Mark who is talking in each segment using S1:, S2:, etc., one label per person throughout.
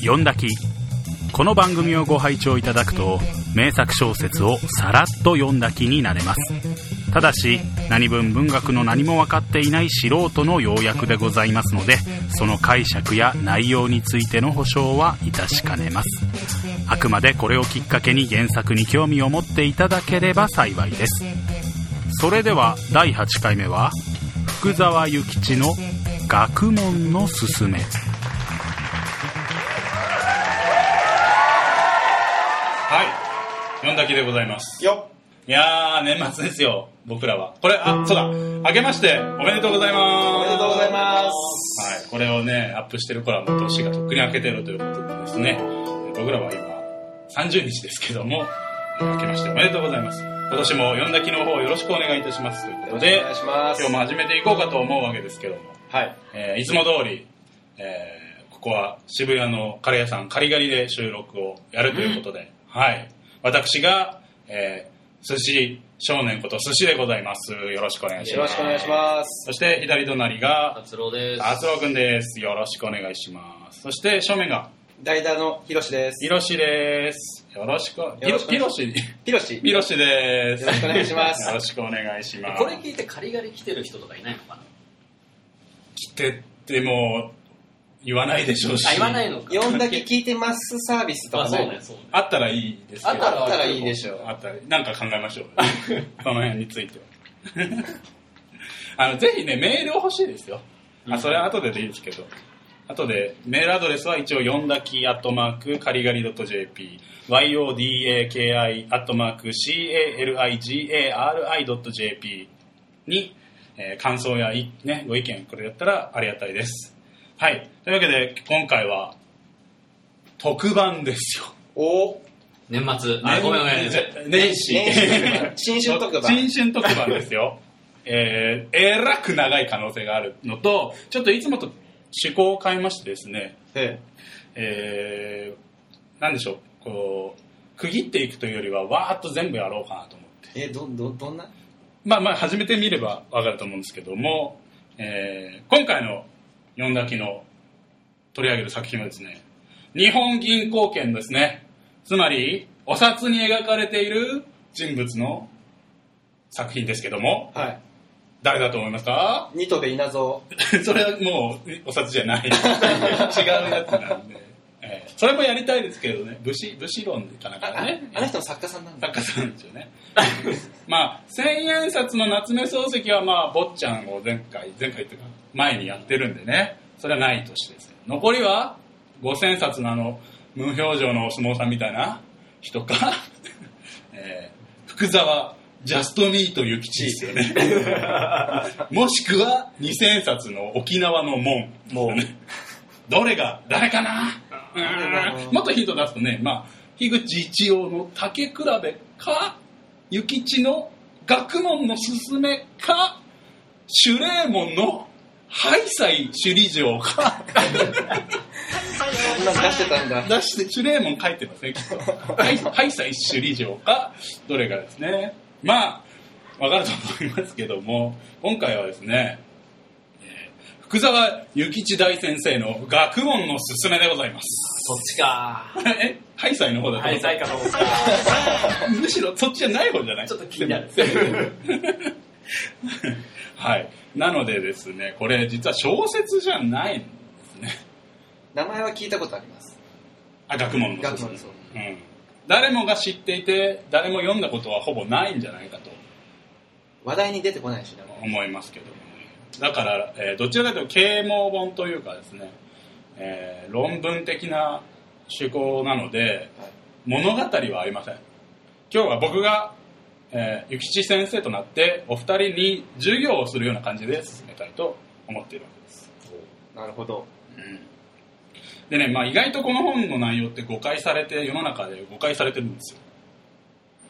S1: 読んだき。この番組をご拝聴いただくと名作小説をさらっと読んだ気になれます。ただし何分文学の何も分かっていない素人の要約でございますのでその解釈や内容についての保証は致しかねます。あくまでこれをきっかけに原作に興味を持っていただければ幸いです。それでは第8回目は福沢諭吉の「学問のすすめ」
S2: 読んだきでございます。
S3: よ
S2: いやー、年末ですよ、僕らは。これ、あ、そうだ。明けまして、おめでとうございます。
S3: おめでとうございます。
S2: はい。これをね、アップしてる頃はもう年がとっくに明けてるということでですね、僕らは今、30日ですけども、明けましておめでとうございます。今年も読んだきの方よろしくお願いいたしますということで
S3: お、願いします。
S2: 今日も始めていこうかと思うわけですけども、
S3: はい。
S2: えーいつも通り、えーここは渋谷のカレー屋さんカリガリで収録をやるということで、はい。私が、えー寿司少年こと寿司でございます。よろしくお願いします。
S3: よろしくお願いします。
S2: そして左隣が、
S4: 達郎です。
S2: 達郎くんです。よろしくお願いします。そして正面が、
S3: 代打のひろしです。
S2: ひろしです。よろしく、ひろ
S3: ろしく
S2: ひろし、
S3: ひろし。
S2: ひろしです。
S3: よろしくお願いします
S2: よろしくお願いします。
S4: これ聞いてカリガリ来てる人とかいないのかな？
S2: 来てっても言わないでしょうし。
S4: あ、言わないのか。
S3: 読んだけ聞いてますサービスと
S4: あ、
S3: かね
S4: そうね、。そうね。
S2: あったらいいですけど。
S4: あったら
S3: いいでしょう。
S2: あったら、なんか考えましょう。その辺については。あの、ぜひね、メールを欲しいですよ。あ、それは後ででいいですけど。後で、メールアドレスは一応、読んだき、アットマーク、カリガリ .jp、yodaki、アットマーク、caligari.jp に、えー感想やい、ね、ご意見、これやったらありがたいです。はい。というわけで、今回は、特番ですよ。
S3: お
S4: 年末。あ、ごめんごめん。
S2: 年始。
S3: 新春特番
S2: 新春特番ですよ。えー、えらく長い可能性があるのと、ちょっといつもと趣向を変えましてですね、
S3: え
S2: えー、なんでしょう、こう、区切っていくというよりは、わーっと全部やろうかなと思って。
S3: え、ど、ど、どんな
S2: まあまあ、始めてみればわかると思うんですけども、えー、今回の読んだきの取り上げる作品はですね、日本銀行券ですね。つまり、お札に描かれている人物の作品ですけども、
S3: はい。
S2: 誰だと思いますか？
S3: ニトベ稲造。
S2: それはもうお札じゃない。違うやつなんで。えーそれもやりたいですけどね、武士、武士論かなん
S3: ああ
S2: かね。
S3: あの人の作家さんなんだ。
S2: 作家さんですよね。まあ、千円札の夏目漱石はまあ、坊ちゃんを前回、前回っていうか、前にやってるんでね、それはないとしてですね。残りは、五千冊のあの、無表情のお相撲さんみたいな人か、えー福沢、ジャストミート諭吉ですよね。もしくは、二千冊の沖縄の門。
S3: もう、
S2: どれが誰かな？もっとヒント出すとね、まあ、樋口一葉の竹比べか、諭吉の学問のすすめか、シュレーモンのハイサイ首里城か、
S3: 出してたんだ。
S2: 出して、シュレーモン書いてますね、きっと。ハイサイ首里城か、どれかですね。まあ、わかると思いますけども、今回はですね、えー福沢諭吉大先生の学問のすすめでございます。
S4: そっちか。
S2: え、ハイサイの方だと
S4: はい、最下の方か。
S2: むしろそっちじゃない方じゃない？
S4: ちょっと気になる
S2: はい。なのでですね、これ実は小説じゃないんですね。
S3: 名前は聞いたことあります。
S2: あ、学問の
S3: 学問のそう
S2: うん。誰もが知っていて、誰も読んだことはほぼないんじゃないかと
S3: 話題に出てこないしな。
S2: 思いますけど。だから、えーどちらかというと啓蒙本というかですね、えー論文的な趣向なので、
S3: はい。
S2: 物語はありません。今日は僕が、えー、諭吉先生となってお二人に授業をするような感じで進めたいと思っているわけです、
S3: なるほど。
S2: うん。でね、まあ、意外とこの本の内容って誤解されて世の中で誤解されてるんですよ。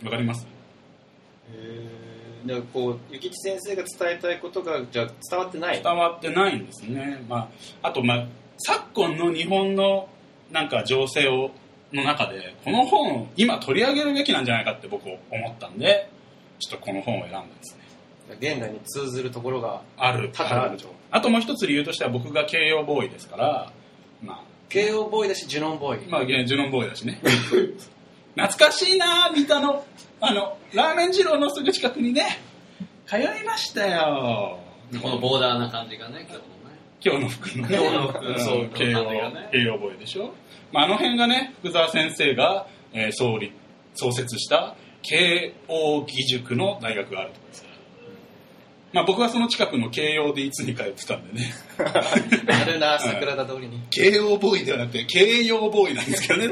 S2: わかります？
S3: へでこう、ゆきち先生が伝えたいことが、じゃあ伝わってない？
S2: 伝わってないんですね、まあ、あと、まあ、昨今の日本のなんか情勢をの中でこの本を今取り上げるべきなんじゃないかって僕思ったんでちょっとこの本を選んだんですね。
S3: 現代に通ずるところが、
S2: ある。
S3: 多々ある
S2: あるあともう一つ理由としては僕が慶応ボーイですから、まあ、
S3: 慶応ボーイだしジュノンボーイ。
S2: まあ、ジュノンボーイだしね。懐かしいな三田の、あの、ラーメン二郎のすぐ近くにね、通いましたよ。
S4: このボーダーな感じがね、今日のね。
S2: 今日の服のね。
S4: 今日の服
S2: うん
S4: そう
S2: 慶応慶応ボーイでしょ。まあ、あの辺がね、福沢先生が、えー創立、創設した慶応義塾の大学があるところですから。まあ僕はその近くの慶応でいつに通ってたんでね。
S3: あるな 桜田通りに
S2: 慶応ボーイではなくて、慶応ボーイなんですけどね。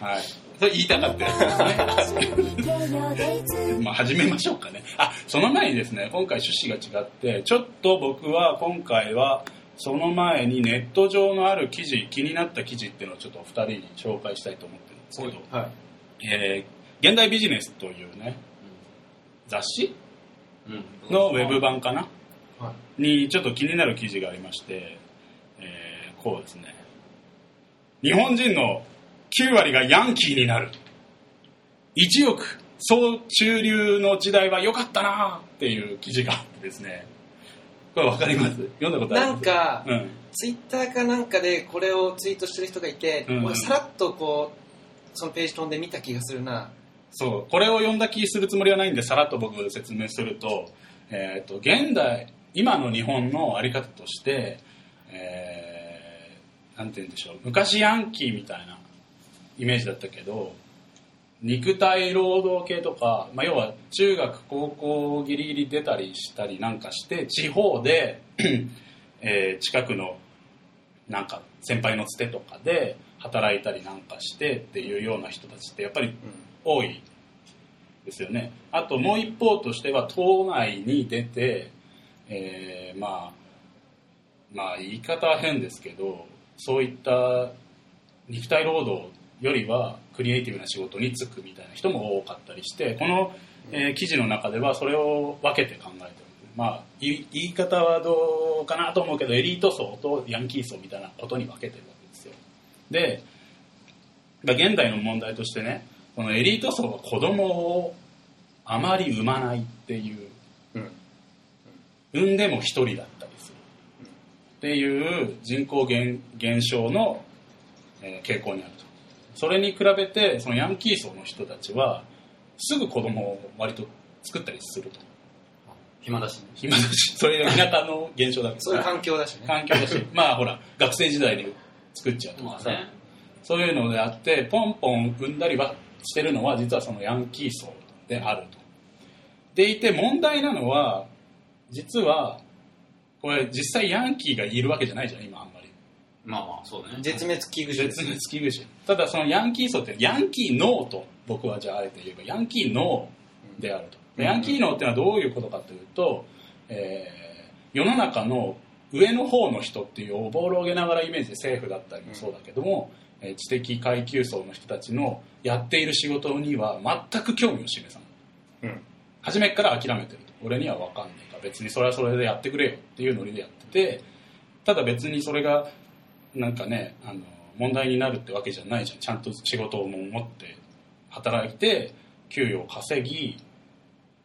S2: はい。それ言いたかったやつですね。まあ始めましょうかね。あ、その前にですね、今回趣旨が違って、ちょっと僕は今回は、その前にネット上のある記事、気になった記事っていうのをちょっとお二人に紹介したいと思ってるんですけど、
S3: はい
S2: えー現代ビジネスというね、雑誌？
S4: うん。
S2: のウェブ版かな？
S3: は
S2: にちょっと気になる記事がありまして、えーこうですね日本人の9割がヤンキーになる。1億総中流の時代は良かったなっていう記事があってですね。これ分かります？読んだことあり
S3: な
S2: ます？
S3: んか
S2: うん、
S3: ツイッターかなんかでこれをツイートしてる人がいて、
S2: うん。
S3: 俺さらっとこうそのページ飛んで見た気がするな。
S2: そう。これを読んだ気するつもりはないんでさらっと僕説明すると,、えー、と現代今の日本の在り方として、えーなんて言うんでしょう。昔ヤンキーみたいなイメージだったけど肉体労働系とか、まあ、要は中学高校ギリギリ出たりしたりなんかして地方で、えー近くのなんか先輩のつてとかで働いたりなんかしてっていうような人たちってやっぱり多いですよね。あともう一方としては島内に出て、えーまあまあ言い方は変ですけどそういった肉体労働よりはクリエイティブな仕事に就くみたいな人も多かったりしてこの、えー記事の中ではそれを分けて考えてる。まあ言い方はどうかなと思うけどエリート層とヤンキー層みたいなことに分けてるわけですよ。で現代の問題としてねこのエリート層は子供をあまり産まないっていう
S3: うん。
S2: 産んでも一人だったりする。っていう人口減減少の、えー傾向にある。とそれに比べてそのヤンキー層の人たちはすぐ子供を割と作ったりすると
S4: 暇だしね。
S2: 暇だしそれが田舎の現象だけど
S3: そういう環境だしね
S2: 環境だし まあほら学生時代に作っちゃうとかさ、
S4: まあね。
S2: そういうのであってポンポン産んだりはしてるのは実はそのヤンキー層であると。でいて問題なのは実はこれ実際ヤンキーがいるわけじゃないじゃん今あんまり。
S4: まあまあ、そうね。
S3: 絶滅危惧種
S2: 絶滅危惧種。ただそのヤンキー層ってヤンキーノーと僕はじゃああえて言えばヤンキーノーであると。でヤンキーノーっていうのはどういうことかというと、えー世の中の上の方の人っていうおぼろげながらイメージで政府だったりもそうだけども、えー知的階級層の人たちのやっている仕事には全く興味を示さない。
S3: うん
S2: 初めっから諦めてると俺には分かんないから別にそれはそれでやってくれよっていうノリでやっててただ別にそれがなんかねあの問題になるってわけじゃないじゃん。ちゃんと仕事を持って働いて給与を稼ぎ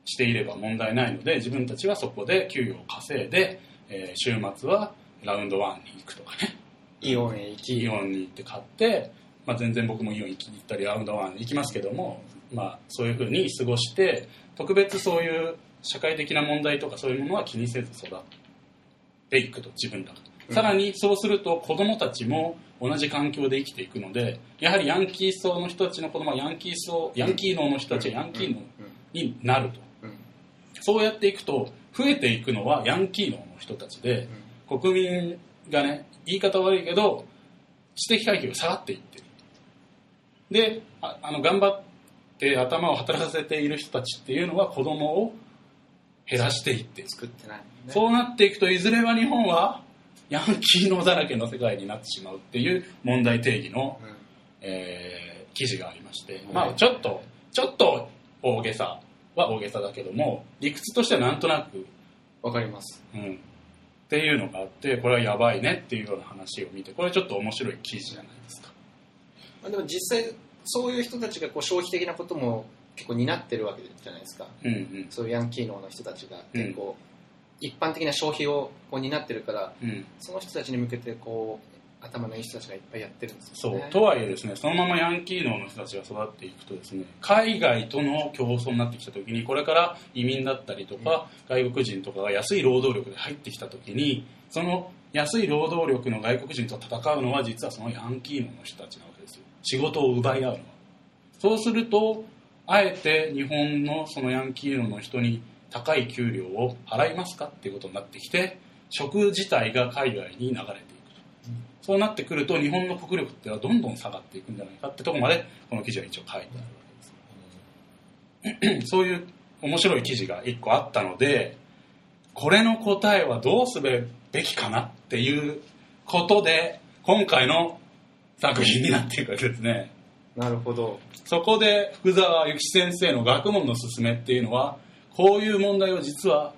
S2: していれば問題ないので自分たちはそこで給与を稼いで、えー週末はラウンドワンに行くとかね。
S3: イオンへ行き。
S2: イオンに行って買って、まあ、全然僕もイオン行き行ったりラウンドワン行きますけども、まあ、そういうふうに過ごして特別そういう社会的な問題とかそういうものは気にせず育っていくと自分らさらにそうすると子供たちも同じ環境で生きていくのでやはりヤンキー層の人たちの子供はヤンキー層ヤンキー脳の人たちはヤンキー脳になると、
S3: うん。
S2: そうやっていくと増えていくのはヤンキー脳の人たちで、国民がね言い方悪いけど知的階級が下がっていってる。でああの頑張って頭を働かせている人たちっていうのは子供を減らしていってる
S3: 作ってないね。
S2: そうなっていくといずれは日本はヤンキー脳だらけの世界になってしまうっていう問題定義の、
S3: うん。
S2: えー記事がありまして、
S4: うん
S2: まあちょっとちょっと大げさは大げさだけども理屈としてはなんとなく
S3: わかります。
S2: うん、っていうのがあってこれはやばいねっていうような話を見てこれちょっと面白い記事じゃないですか。
S3: まあでも実際そういう人たちがこう消費的なことも結構担ってるわけじゃないですか。
S2: うんうん。
S3: そういうヤンキー脳の人たちが結構一般的な消費をこう担ってるから
S2: うん。
S3: その人たちに向けてこう頭のいい人たちがいっぱいやってるんです
S2: そう
S3: よね。
S2: とはいえですねそのままヤンキー脳の人たちが育っていくとですね海外との競争になってきた時にこれから移民だったりとか、外国人とかが安い労働力で入ってきた時にその安い労働力の外国人と戦うのは実はそのヤンキー脳の人たちなわけですよ。仕事を奪い合うのは。そうするとあえて日本のそのヤンキー脳の人に高い給料を払いますかっていうことになってきて職自体が海外に流れていくと。そうなってくると日本の国力っていうのはどんどん下がっていくんじゃないかってところまでこの記事は一応書いてあるわけです。そういう面白い記事が一個あったのでこれの答えはどうすべきかなっていうことで今回の作品になっていくわけですね。
S3: なるほど。
S2: そこで福沢諭吉先生の学問の勧めっていうのはこういう問題を実は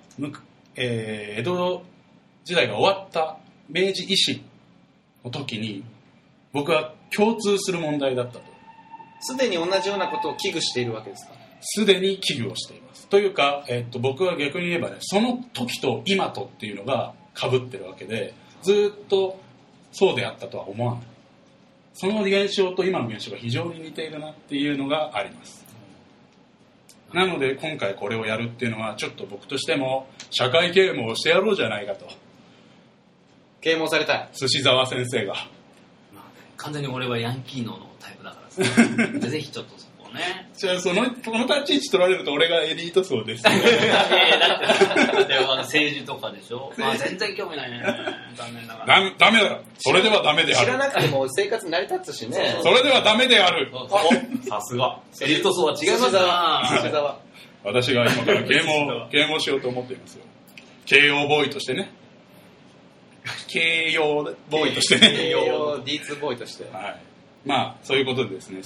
S2: えー江戸時代が終わった明治維新の時に僕は共通する問題だったと。
S3: すでに同じようなことを危惧しているわけですか？
S2: すでに危惧をしています。というか、えっと僕は逆に言えばねその時と今とっていうのがかぶってるわけでずっとそうであったとは思わない。その現象と今の現象が非常に似ているなっていうのがありますなので今回これをやるっていうのはちょっと僕としても社会啓蒙をしてやろうじゃないかと。
S3: 啓蒙されたい。
S2: 寿司沢先生が。
S4: まあね完全に俺はヤンキー脳のタイプだからさ。ぜひちょっとそこをね
S2: じゃあそのこの立ち位置取られると俺がエリート層です
S4: いやいやだって政治とかでしょ、まあ、全然興味ないね。残念ながら。
S2: ダメだ。それではダメであ
S3: 知ら
S2: る
S3: なくても生活成り立つしね。
S2: それではダメである。
S4: おさすが。エリート層は違いますな。
S2: 私が今から啓蒙 啓蒙しようと思っていますよ。慶応ボーイとしてね。慶応ボーイとしてね。
S3: 栄養 D2 ボーイとして。
S2: はい。まあそういうことでですね。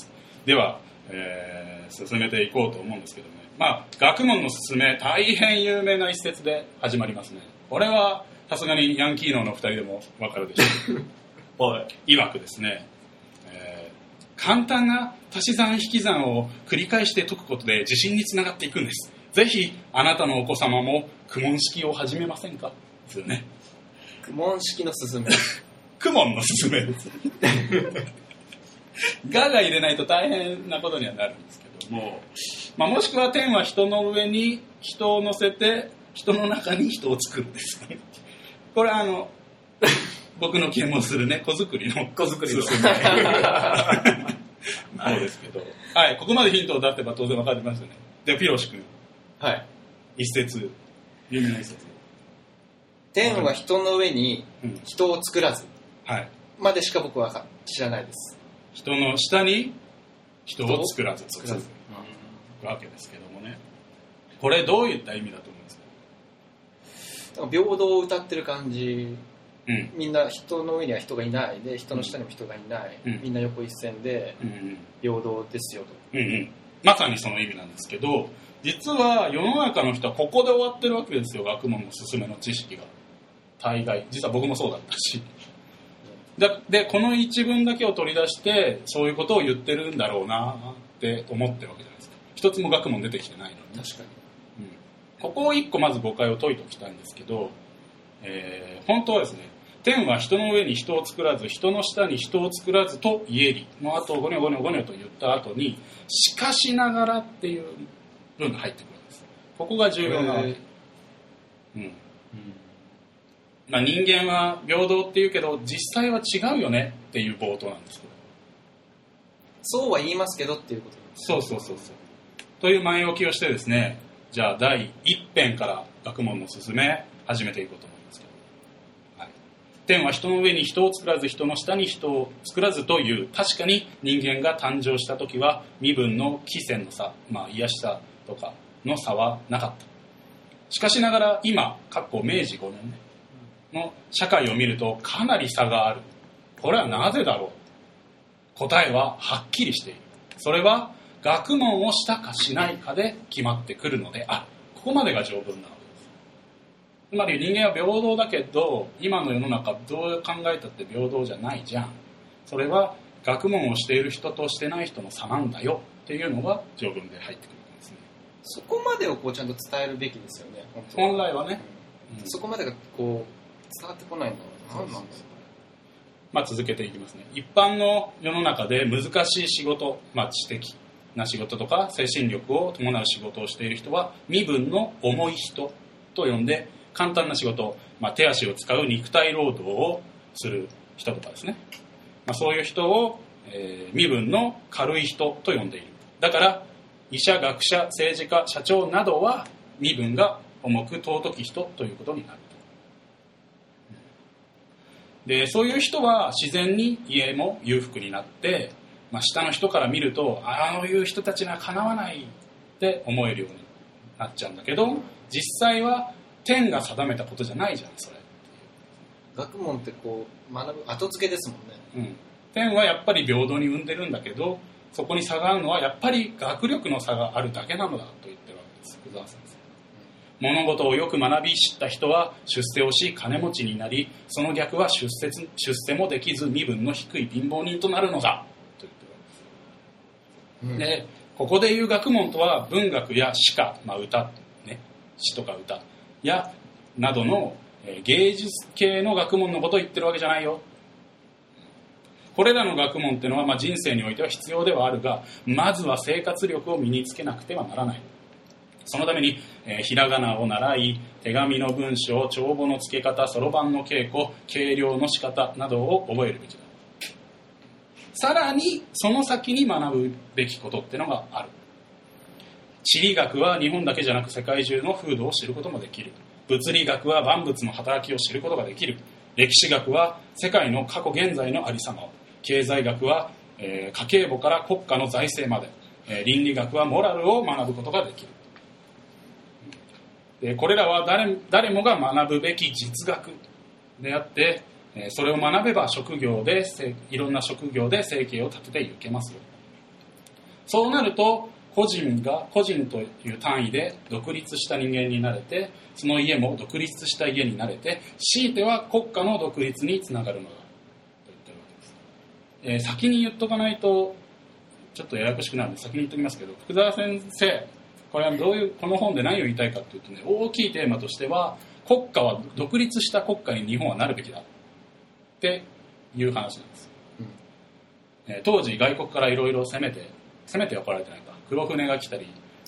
S2: では、えー進めていこうと思うんですけどね。まあ学問の勧め大変有名な一節で始まりますね。これはさすがにヤンキー脳の2人でもわかるでしょう。はい。曰くですね、えー簡単な足し算引き算を繰り返して解くことで自信につながっていくんです。ぜひあなたのお子様も苦問式を始めませんか？ですよね。
S3: 苦問式の進め。
S2: 苦問の勧めです。がが入れないと大変なことにはなるんですけども、まあ、もしくは天は人の上に人を乗せて人の中に人を作るですね。これはあの 僕の啓蒙するね子作りの。子作りの。そうですけど。はいここまでヒントを出せば当然わかりますよね。でピロシ君。
S3: はい。
S2: 一節。有名な一節。
S3: 天は人の上に
S2: うん。
S3: 人を作らず。
S2: はい。
S3: までしか僕はか知らないです。
S2: 人の下に人を作らず
S3: 作らず。
S2: わけですけどもね。これどういった意味だと思うんですか？
S3: なんか平等を歌ってる感じ。
S2: うん。
S3: みんな人の上には人がいないで人の下にも人がいない、
S2: うん。
S3: みんな横一線で
S2: うん
S3: 平等ですよと。
S2: うんうん。まさにその意味なんですけど実は世の中の人はここで終わってるわけですよ。学問の勧めの知識が。大概。実は僕もそうだったしだでこの一文だけを取り出してそういうことを言ってるんだろうなって思ってるわけじゃないですか。一つも学問出てきてないのに。
S3: 確かに。
S2: うん。ここを一個まず誤解を解いておきたいんですけど、えー本当はですね天は人の上に人を作らず人の下に人を作らずと言えりの後ゴニョゴニョゴニョと言った後にしかしながらっていう文が入ってくるんです。ここが重要なわけ、
S3: へ
S2: うんまあ、人間は平等って言うけど実際は違うよねっていう冒頭なんですけど
S3: そうは言いますけどっていうこと
S2: そうそうそうそう。という前置きをしてですね、じゃあ第一編から学問の進め始めていこうと思いますけど。はい。天は人の上に人を作らず人の下に人を作らずという、確かに人間が誕生した時は身分の貴賤の差、まあ癒しさとかの差はなかった。しかしながら今、かっこ明治5年ね、の社会を見るとかなり差がある。これはなぜだろう？答えははっきりしている。それは学問をしたかしないかで決まってくるのであここまでが条文なわけです。つまり人間は平等だけど今の世の中どう考えたって平等じゃないじゃん。それは学問をしている人としてない人の差なんだよ。っていうのが条文で入ってくるんですね。
S3: そこまでをこうちゃんと伝えるべきですよね。本
S2: 来はね、うん。
S3: そこまでがこう伝わってこないの？は何なんだろ
S2: まあ、続けていきますね。一般の世の中で難しい仕事、まあ、知的な仕事とか精神力を伴う仕事をしている人は身分の重い人と呼んで簡単な仕事、まあ、手足を使う肉体労働をする人とかですね、まあ、そういう人を、えー身分の軽い人と呼んでいる。だから医者学者政治家社長などは身分が重く尊き人ということになるでそういう人は自然に家も裕福になって、まあ、下の人から見るとああいう人たちにはかなわないって思えるようになっちゃうんだけど実際は天が定めたことじゃないじゃんそれ、
S3: 学問ってこう学ぶ後付けですもんね。
S2: うん、天はやっぱり平等に生んでるんだけどそこに差があるのはやっぱり学力の差があるだけなのだと言ってるわけです。福沢先生物事をよく学び知った人は出世をし金持ちになりその逆は出世出世もできず身分の低い貧乏人となるのだ。と言ってるわけです、でここでいう学問とは文学や詩歌、まあ、歌、ね、詩とか歌やなどのえー芸術系の学問のことを言ってるわけじゃないよ。これらの学問っていうのは、まあ、人生においては必要ではあるがまずは生活力を身につけなくてはならないそのために、えーひらがなを習い手紙の文章帳簿の付け方そろばんの稽古計量の仕方などを覚えるべきだ。さらにその先に学ぶべきことってのがある。地理学は日本だけじゃなく世界中の風土を知ることもできる。物理学は万物の働きを知ることができる。歴史学は世界の過去現在のありさまを。経済学は、えー家計簿から国家の財政まで、えー倫理学はモラルを学ぶことができる。これらは誰誰もが学ぶべき実学であってそれを学べば職業でいろんな職業で生計を立てていけます。よそうなると個人が個人という単位で独立した人間になれてその家も独立した家になれて強いては国家の独立につながるのだと言ってるわけです、えー先に言っとかないとちょっとややこしくなるんで先に言っときますけど福沢先生これはどういうこの本で何を言いたいかというとね大きいテーマとしては国家は独立した国家に日本はなるべきだっていう話なんです、えー当時外国からいろいろ攻めて攻めては来られてないか。黒船が来たり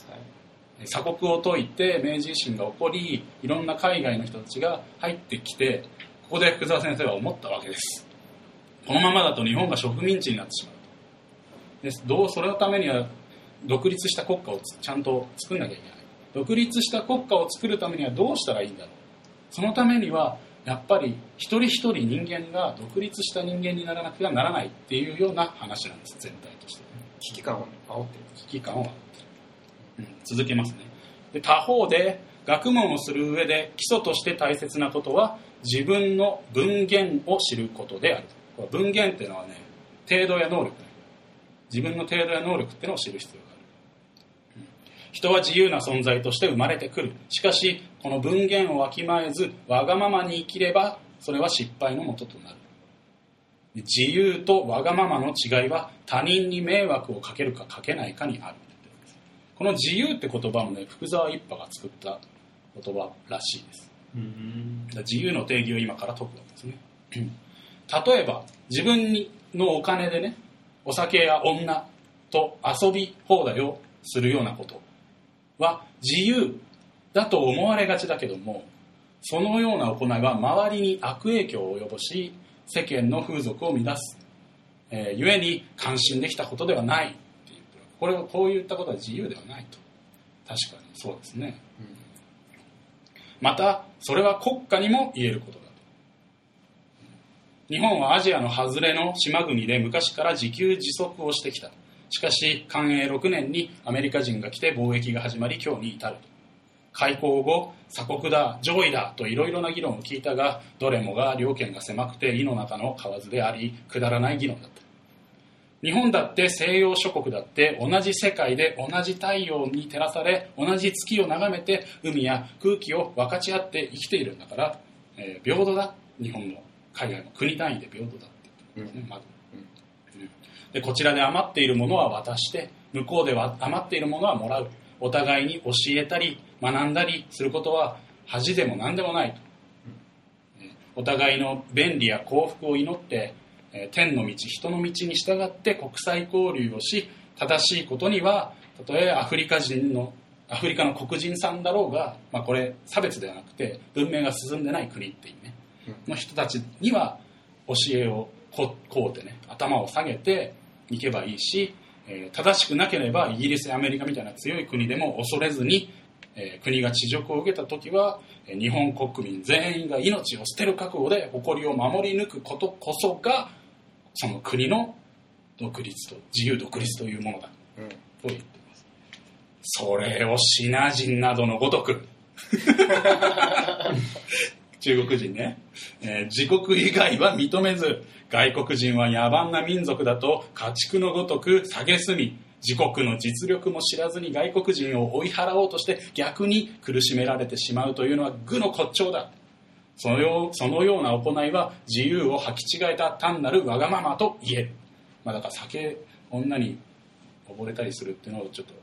S3: はい。
S2: 鎖国を解いて明治維新が起こりいろんな海外の人たちが入ってきてここで福沢先生は思ったわけです。このままだと日本が植民地になってしまうと。です。どうそれのためには独立した国家をつちゃんと作んなきゃいけない。独立した国家を作るためにはどうしたらいいんだろう。そのためにはやっぱり一人一人人間が独立した人間にならなくてはならないっていうような話なんです。全体として
S3: 危機感を煽ってる。
S2: 危機感を持ってる、うん、続けますね。で他方で学問をする上で基礎として大切なことは自分の文言を知ることである文言っていうのはね程度や能力ね自分の程度や能力っていうのを知る必要が人は自由な存在として生まれてくる。しかしこの文言をわきまえずわがままに生きればそれは失敗のもととなる。自由とわがままの違いは他人に迷惑をかけるかかけないかにある。この自由って言葉もね福沢一派が作った言葉らしいです。自由の定義を今から解くわけですね。例えば自分にのお金でねお酒や女と遊び放題をするようなことは自由だと思われがちだけどもそのような行いは周りに悪影響を及ぼし世間の風俗を乱す、えー、故に関心できたことではない。って言ってるこれをこういったことは自由ではないと。確かにそうですね、うんまたそれは国家にも言えることだと。日本はアジアの外れの島国で昔から自給自足をしてきた。しかし寛永6年にアメリカ人が来て貿易が始まり今日に至ると。開港後鎖国だ上位だといろいろな議論を聞いたがどれもが両県が狭くて井の中の蛙でありくだらない議論だった。日本だって西洋諸国だって同じ世界で同じ太陽に照らされ同じ月を眺めて海や空気を分かち合って生きているんだから、えー平等だ。日本も海外も国単位で平等だって言ってるんまずうんでこちらで余っているものは渡して向こうでは余っているものはもらう。お互いに教えたり学んだりすることは恥でも何でもないと、えお互いの便利や幸福を祈ってえー天の道人の道に従って国際交流をし正しいことにはたとえアフリカ人のアフリカの黒人さんだろうが、まあ、これ差別ではなくて文明が進んでない国っていうね、の人たちには教えをここうってね頭を下げていけばいいし、えー正しくなければイギリスやアメリカみたいな強い国でも恐れずに、えー国が地辱を受けた時はえー日本国民全員が命を捨てる覚悟で誇りを守り抜くことこそがその国の独立と自由独立というものだ。
S3: うん。
S2: と言っています。それをシナ人などのごとく。中国人ね、えー自国以外は認めず外国人は野蛮な民族だと家畜のごとく蔑み自国の実力も知らずに外国人を追い払おうとして逆に苦しめられてしまうというのは愚の骨頂だ。そのようそのような行いは自由を履き違えた単なるわがままと言え。る、まあ、だから酒女に溺れたりするっていうのをちょっと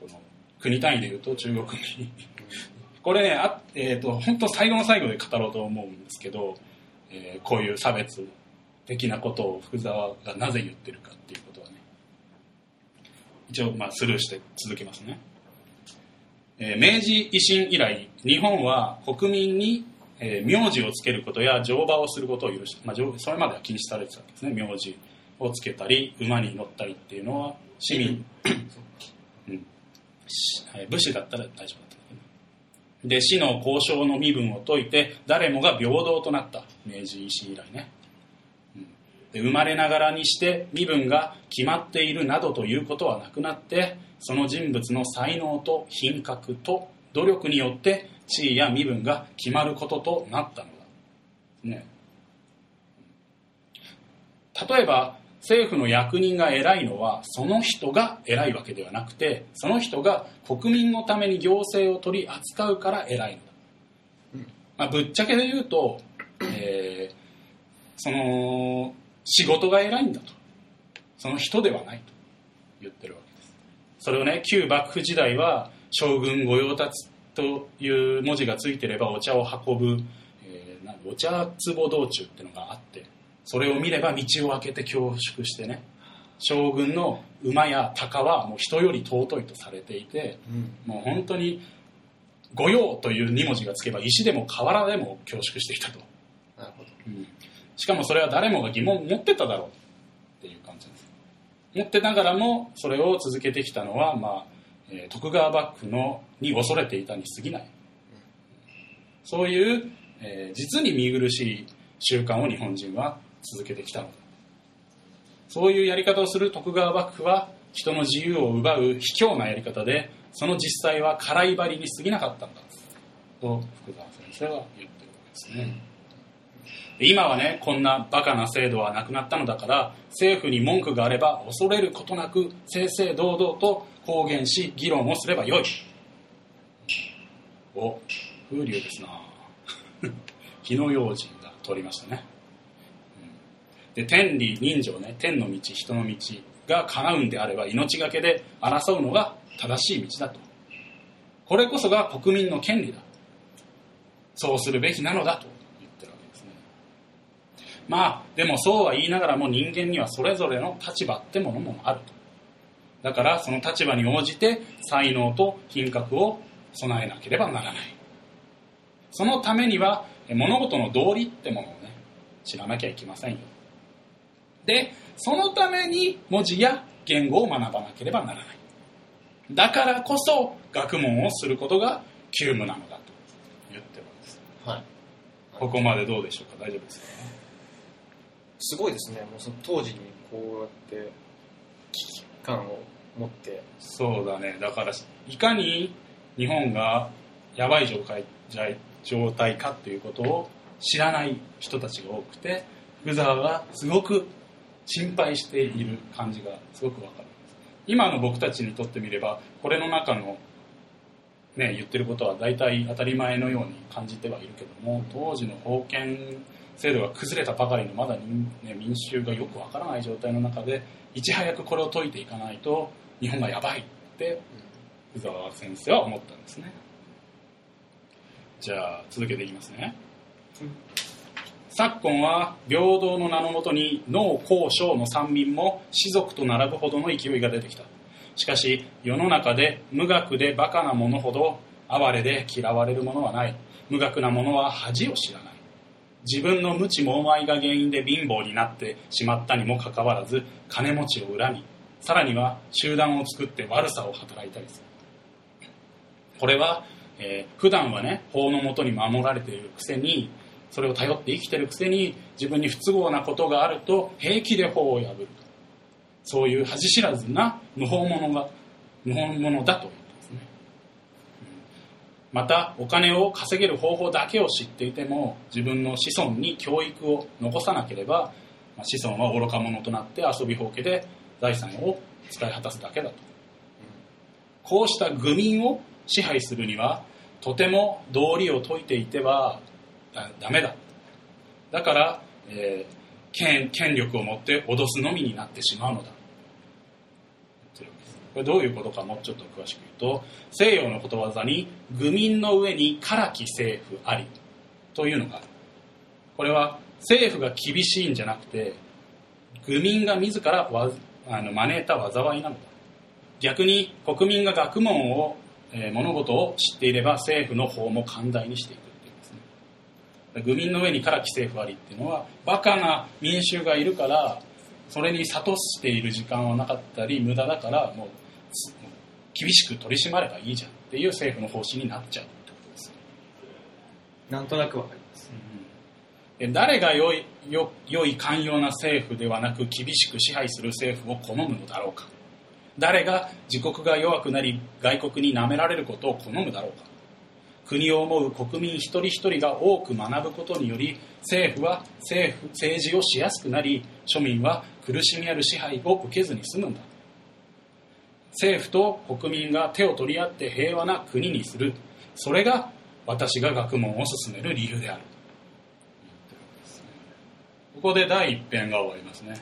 S2: この国単位で言うと中国に。これねあ、えー、と本当最後の最後で語ろうと思うんですけど、えーこういう差別的なことを福沢がなぜ言ってるかっていうことはね。一応まあスルーして続けますね、えー明治維新以来日本は国民に、えー名字をつけることや乗馬をすることを許して、まあ、それまでは禁止されてたわけですね。名字をつけたり馬に乗ったりっていうのは市民、うん。武士だったら大丈夫だったけどで市の交渉の身分を解いて誰もが平等となった。明治維新以来ね、生まれながらにして身分が決まっているなどということはなくなってその人物の才能と品格と努力によって地位や身分が決まることとなったのだ、ね、例えば政府の役人が偉いのはその人が偉いわけではなくてその人が国民のために行政を取り扱うから偉いのだ、まあ、ぶっちゃけで言うと、えーその仕事が偉いんだと。その人ではないと。言ってるわけです。それをね旧幕府時代は将軍御用達という文字がついてればお茶を運ぶ、えーお茶壺道中っていうのがあってそれを見れば道を開けて恐縮してね将軍の馬や鷹はもう人より尊いとされていて
S3: うん。
S2: もう本当に「御用」という2文字がつけば石でも瓦でも恐縮していたと、
S3: なるほど。
S2: うんしかもそれは誰もが疑問を持ってただろう。っていう感じです。持ってながらもそれを続けてきたのは、まあえ徳川幕府のに恐れていたに過ぎない。そういう、えー実に見苦しい習慣を日本人は続けてきたのだ。そういうやり方をする徳川幕府は人の自由を奪う卑怯なやり方でその実際は辛い針に過ぎなかったんだ。と福沢先生は言ってるわけですね、今はねこんなバカな制度はなくなったのだから政府に文句があれば恐れることなく正々堂々と公言し議論をすればよい。お風流ですな。火の用心が通りましたね、うん。で天理人情ね天の道人の道が叶うんであれば命がけで争うのが正しい道だと。これこそが国民の権利だ。そうするべきなのだと言ってるわけですねまあでもそうは言いながらも人間にはそれぞれの立場ってものもあると。だからその立場に応じて才能と品格を備えなければならない。そのためにはえ物事の道理ってものをね知らなきゃいけませんよ。でそのために文字や言語を学ばなければならない。だからこそ学問をすることが急務なのだと言ってるわけです
S3: はい。
S2: ここまでどうでしょうか？大丈夫ですか？
S3: すごいですね。もうその当時にこうやって危機感を持って。
S2: そうだね。だからいかに日本がやばい状態状態かっていうことを知らない人たちが多くて福沢がすごく心配している感じがすごくわかる。今の僕たちにとってみればこれの中の、ね、言ってることは大体当たり前のように感じてはいるけども当時の封建制度が崩れたばかりのまだに、ね、民衆がよくわからない状態の中でいち早くこれを解いていかないと日本がやばいって福沢先生は思ったんですね。じゃあ続けていきますね。昨今は平等の名のもとに農耕商の三民も士族と並ぶほどの勢いが出てきた。しかし世の中で無学でバカな者ほど哀れで嫌われる者はない。無学な者は恥を知らない。自分の無知猛昧が原因で貧乏になってしまったにもかかわらず金持ちを恨みさらには集団を作って悪さを働いたりする。これは、えー普段はね法のもとに守られているくせにそれを頼って生きてるくせに自分に不都合なことがあると平気で法を破る。そういう恥知らずな無法者が無法者だとまたお金を稼げる方法だけを知っていても自分の子孫に教育を残さなければ子孫は愚か者となって遊びほうけで財産を使い果たすだけだと。こうした愚民を支配するにはとても道理を説いていてはダメだ。だから、えー権権力を持って脅すのみになってしまうのだ。これどういうことかもうちょっと詳しく言うと西洋のことわざに「愚民の上に唐き政府あり」というのがある。これは政府が厳しいんじゃなくて愚民が自らわあの招いた災いなのだ。逆に国民が学問を、えー物事を知っていれば政府の方も寛大にしていくっていうんですね。愚民の上に唐き政府ありっていうのはバカな民衆がいるからそれに諭している時間はなかったり無駄だからもう厳しく取り締まればいいじゃんっていう政府の方針になっちゃうってことです。
S3: なんとなくわかります。
S2: で誰が良い良良い寛容な政府ではなく厳しく支配する政府を好むのだろうか。誰が自国が弱くなり外国に舐められることを好むだろうか。国を思う国民一人一人が多く学ぶことにより政府は政府政治をしやすくなり庶民は苦しみある支配を受けずに済むんだ政府と国民が手を取り合って平和な国にする。それが私が学問を進める理由である。ここで第一編が終わりますね。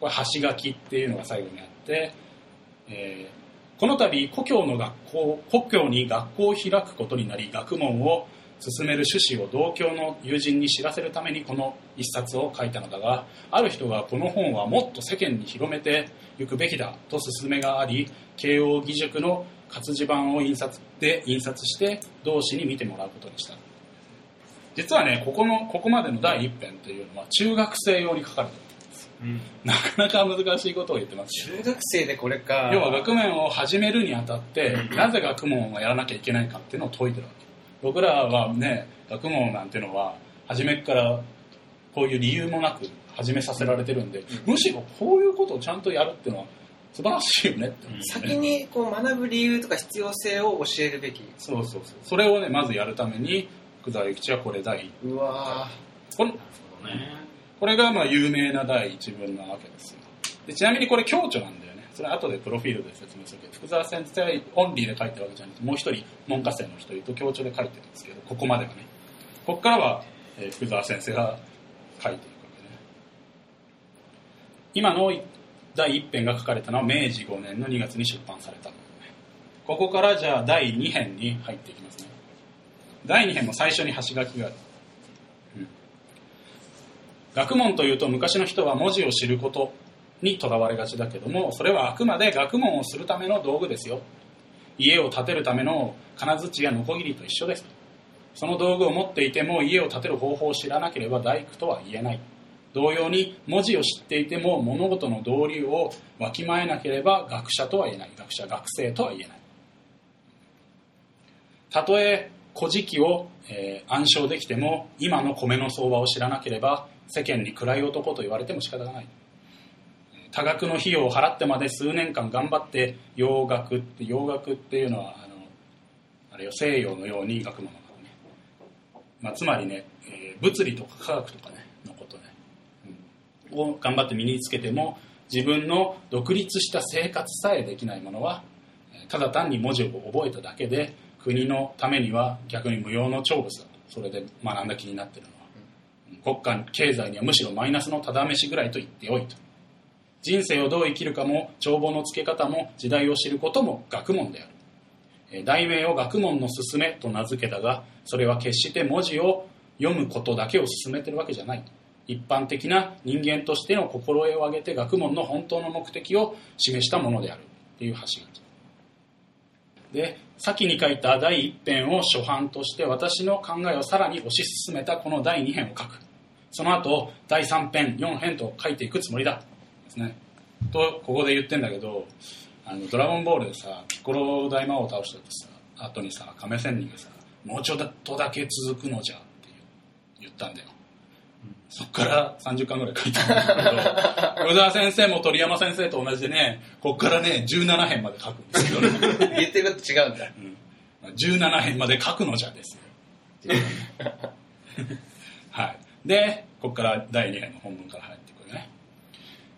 S2: これ橋書きっていうのが最後にあって、えーこの度故郷の学校故郷に学校を開くことになり学問を進める趣旨を同郷の友人に知らせるためにこの一冊を書いたのだがある人がこの本はもっと世間に広めていくべきだと勧めがあり慶応義塾の活字版を印刷で印刷して同志に見てもらうことにした。実はねここのここまでの第一編というのは中学生用に書かれてるなかなか難しいことを言ってます。よ
S3: 中学生でこれか。
S2: 要は学問を始めるにあたってなぜ学問をやらなきゃいけないかっていうのを説いてるわけ僕らはね学問なんてのは初めからこういう理由もなく始めさせられてるんで、むしろこういうことをちゃんとやるっていうのは素晴らしいよねってね。
S3: 先にこう学ぶ理由とか必要性を教えるべき。
S2: そうそうそう。それをねまずやるために福沢諭吉はこれ第一。
S3: うわ
S2: この
S4: ね。
S2: これがまあ有名な第一文なわけですよ。でちなみにこれ共著なんだよねそれは後でプロフィールで説明するけど福沢先生オンリーで書いてるわけじゃなくてもう一人文科生の一人と共著で書いてるんですけどここまではね。ここからは、えー福沢先生が書いていくわけね。今の第一編が書かれたのは明治5年の2月に出版されたね。ここからじゃあ第2編に入っていきますね。第2編も最初に橋書きがある学問というと昔の人は文字を知ることにとらわれがちだけどもそれはあくまで学問をするための道具ですよ。家を建てるための金槌やノコギリと一緒です。その道具を持っていても家を建てる方法を知らなければ大工とは言えない。同様に文字を知っていても物事の道理をわきまえなければ学者とは言えない。学者学生とは言えない。たとえ古事記を、えー暗唱できても今の米の相場を知らなければ世間に暗い男と言われても仕方がない。多額の費用を払ってまで数年間頑張って洋楽って洋楽っていうのはあのあれよ西洋のように学問の学ね、まあ、つまりね、えー物理とか科学とかねのことね、うん。を頑張って身につけても自分の独立した生活さえできないものはえーただ単に文字を覚えただけで国のためには逆に無用の長物だと。それで学んだ気になってるのは。国家経済にはむしろマイナスのただ飯ぐらいと言ってよいと人生をどう生きるかも帳簿のつけ方も時代を知ることも学問である。題名を学問の勧めと名付けたがそれは決して文字を読むことだけを進めてるわけじゃない一般的な人間としての心得を上げて学問の本当の目的を示したものであるっていう橋書きで先に書いた第1編を初版として私の考えをさらに推し進めたこの第2編を書く。その後第3編4編と書いていくつもりだ。ですねとここで言ってんだけどあのドラゴンボールでさピッコロ大魔王を倒したってさ後にさ亀仙人がさもうちょっとだけ続くのじゃって言ったんだよそっから30巻ぐらい書いたんだけど、宇沢先生も鳥山先生と同じでね、こっからね、17編まで書くんですけどね。
S3: 言ってること違うんだ。
S2: うん、17編まで書くのじゃですよ。はい。で、ここから第2編の本文から入るね。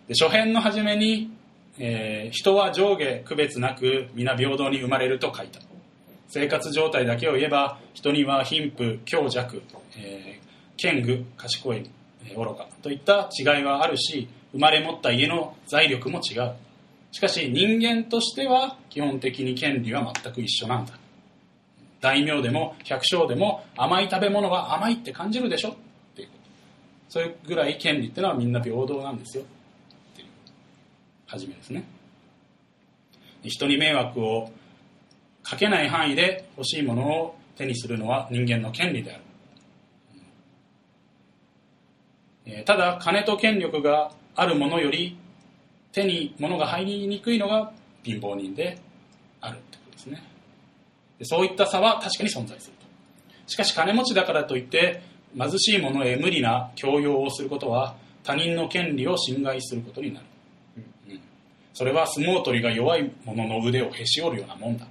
S2: で、初編の初めに、えー人は上下区別なく皆平等に生まれると書いた。生活状態だけを言えば、人には貧富、強弱、えー堅具、賢い、えー愚かといった違いはあるし、生まれ持った家の財力も違う。しかし人間としては基本的に権利は全く一緒なんだ。大名でも百姓でも甘い食べ物は甘いって感じるでしょっていうそういうぐらい権利ってのはみんな平等なんですよ初めですね。人に迷惑をかけない範囲で欲しいものを手にするのは人間の権利である。ただ金と権力があるものより手に物が入りにくいのが貧乏人であるってことですね。でそういった差は確かに存在すると。しかし金持ちだからといって貧しい者へ無理な強要をすることは他人の権利を侵害することになる、それは相撲取りが弱い者の腕をへし折るようなもんだ。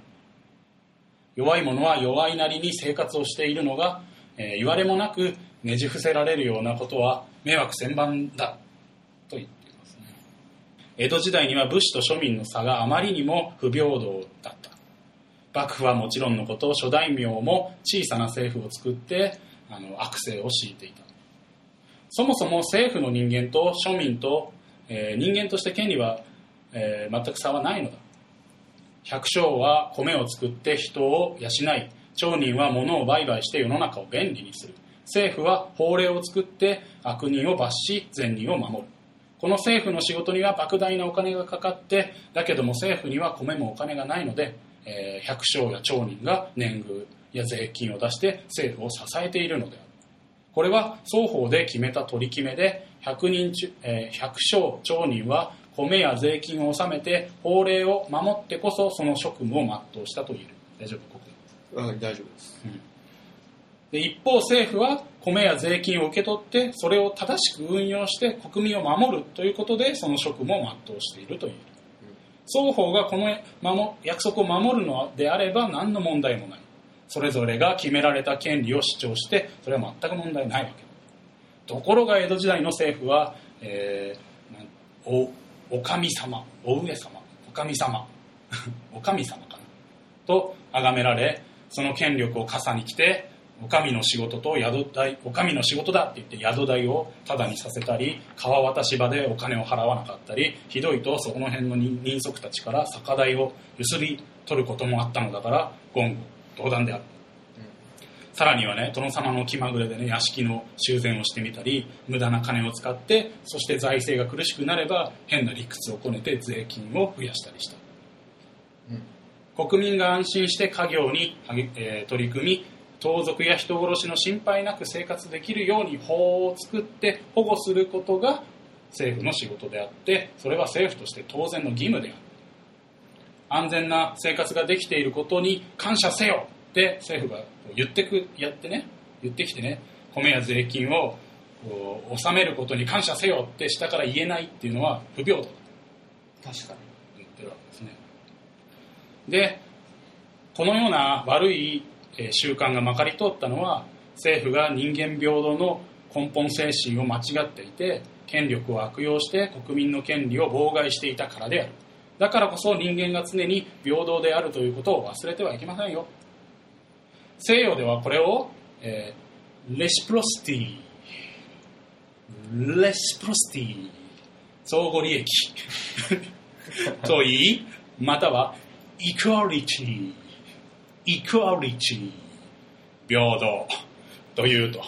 S2: 弱い者は弱いなりに生活をしているのが、えー言われもなくねじ伏せられるようなことは迷惑千万だ。と言っていますね。江戸時代には武士と庶民の差があまりにも不平等だった。幕府はもちろんのこと諸大名も小さな政府を作ってあの悪政を敷いていた。そもそも政府の人間と庶民と、えー人間として権利は、えー全く差はないのだ。百姓は米を作って人を養い町人は物を売買して世の中を便利にする。政府は法令を作って悪人を罰し善人を守る。この政府の仕事には莫大なお金がかかってだけども政府には米もお金がないので、えー百姓や町人が年貢や税金を出して政府を支えているのである。これは双方で決めた取り決めで100人中、えー百姓町人は米や税金を納めて法令を守ってこそその職務を全うしたと言える大丈夫？ここ。
S3: うん、大丈夫です。
S2: で一方政府は米や税金を受け取ってそれを正しく運用して国民を守るということでその職務を全うしているという。双方がこの守約束を守るのであれば何の問題もない。それぞれが決められた権利を主張してそれは全く問題ないわけ。ところが江戸時代の政府は、えーお神様お上様お神様。お神様かな。と崇められその権力を傘に来てお上の仕事と宿代お上の仕事だって言って宿代をタダにさせたり川渡し場でお金を払わなかったりひどいとそこの辺の人人足たちから酒代をゆすり取ることもあったのだから言語道断であるさらにはね殿様の気まぐれでね屋敷の修繕をしてみたり無駄な金を使ってそして財政が苦しくなれば変な理屈をこねて税金を増やしたりした。国民が安心して家業に、えー取り組み盗賊や人殺しの心配なく生活できるように法を作って保護することが政府の仕事であってそれは政府として当然の義務である。安全な生活ができていることに感謝せよって政府が言ってくやってね言ってきてね米や税金を納めることに感謝せよって下から言えないっていうのは不平等だ
S3: 確かに。
S2: 言ってるわけですねでこのような悪い習慣がまかり通ったのは政府が人間平等の根本精神を間違っていて権力を悪用して国民の権利を妨害していたからであるだからこそ人間が常に平等であるということを忘れてはいけませんよ西洋ではこれを、えーレシプロシティ。レシプロシティ。相互利益。と言いまたはイクアリティ。イクアリティ。平等。というと。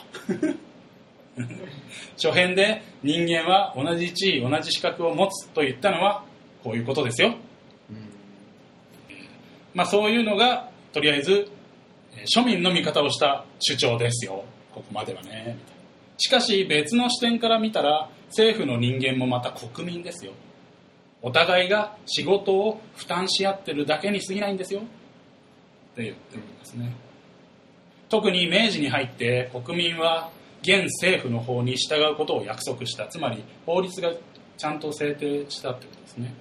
S2: 初編で人間は同じ地位同じ資格を持つと言ったのはこういうことですよ。まあそういうのがとりあえずえー庶民の味方をした主張ですよ。ここまではね。しかし別の視点から見たら政府の人間もまた国民ですよ。お互いが仕事を負担し合ってるだけに過ぎないんですよ。って言ってるんですね。特に明治に入って国民は現政府の方に従うことを約束した。つまり法律がちゃんと制定したってことですね。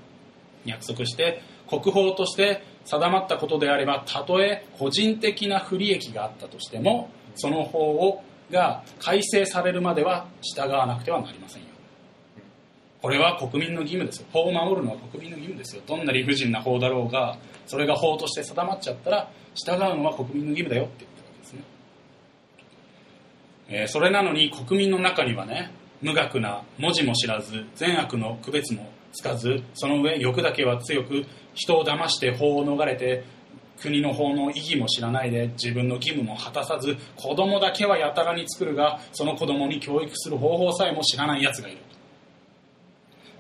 S2: 約束して国法として定まったことであればたとえ個人的な不利益があったとしてもその法をが改正されるまでは従わなくてはなりませんよ。これは国民の義務ですよ。法を守るのは国民の義務ですよ。どんな理不尽な法だろうがそれが法として定まっちゃったら従うのは国民の義務だよって言ってるわけですね、えーそれなのに国民の中にはね無学な文字も知らず善悪の区別もつかずその上欲だけは強く人を騙して法を逃れて国の法の意義も知らないで自分の義務も果たさず子供だけはやたらに作るがその子供に教育する方法さえも知らない奴がいる。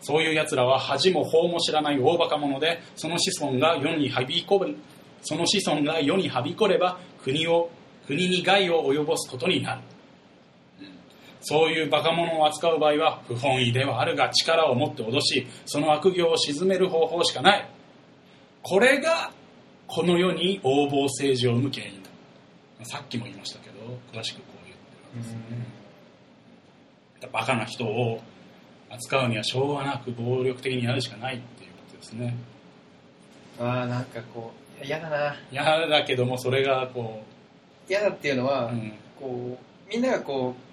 S2: そういう奴らは恥も法も知らない大バカ者でその子孫が世にはびこるその子孫が世にはびこれば国を国に害を及ぼすことになる。そういうバカ者を扱う場合は不本意ではあるが力を持って脅しその悪行を鎮める方法しかない。これがこの世に横暴政治を生む原因ださっきも言いましたけど詳しくこう言ってるですね。バカな人を扱うにはしょうがなく暴力的にやるしかないっていうことですね。
S3: ああなんかこう嫌だな。
S2: 嫌だけどもそれがこ
S3: 嫌だっていうのは、
S2: う、うん。
S3: こうみんながこう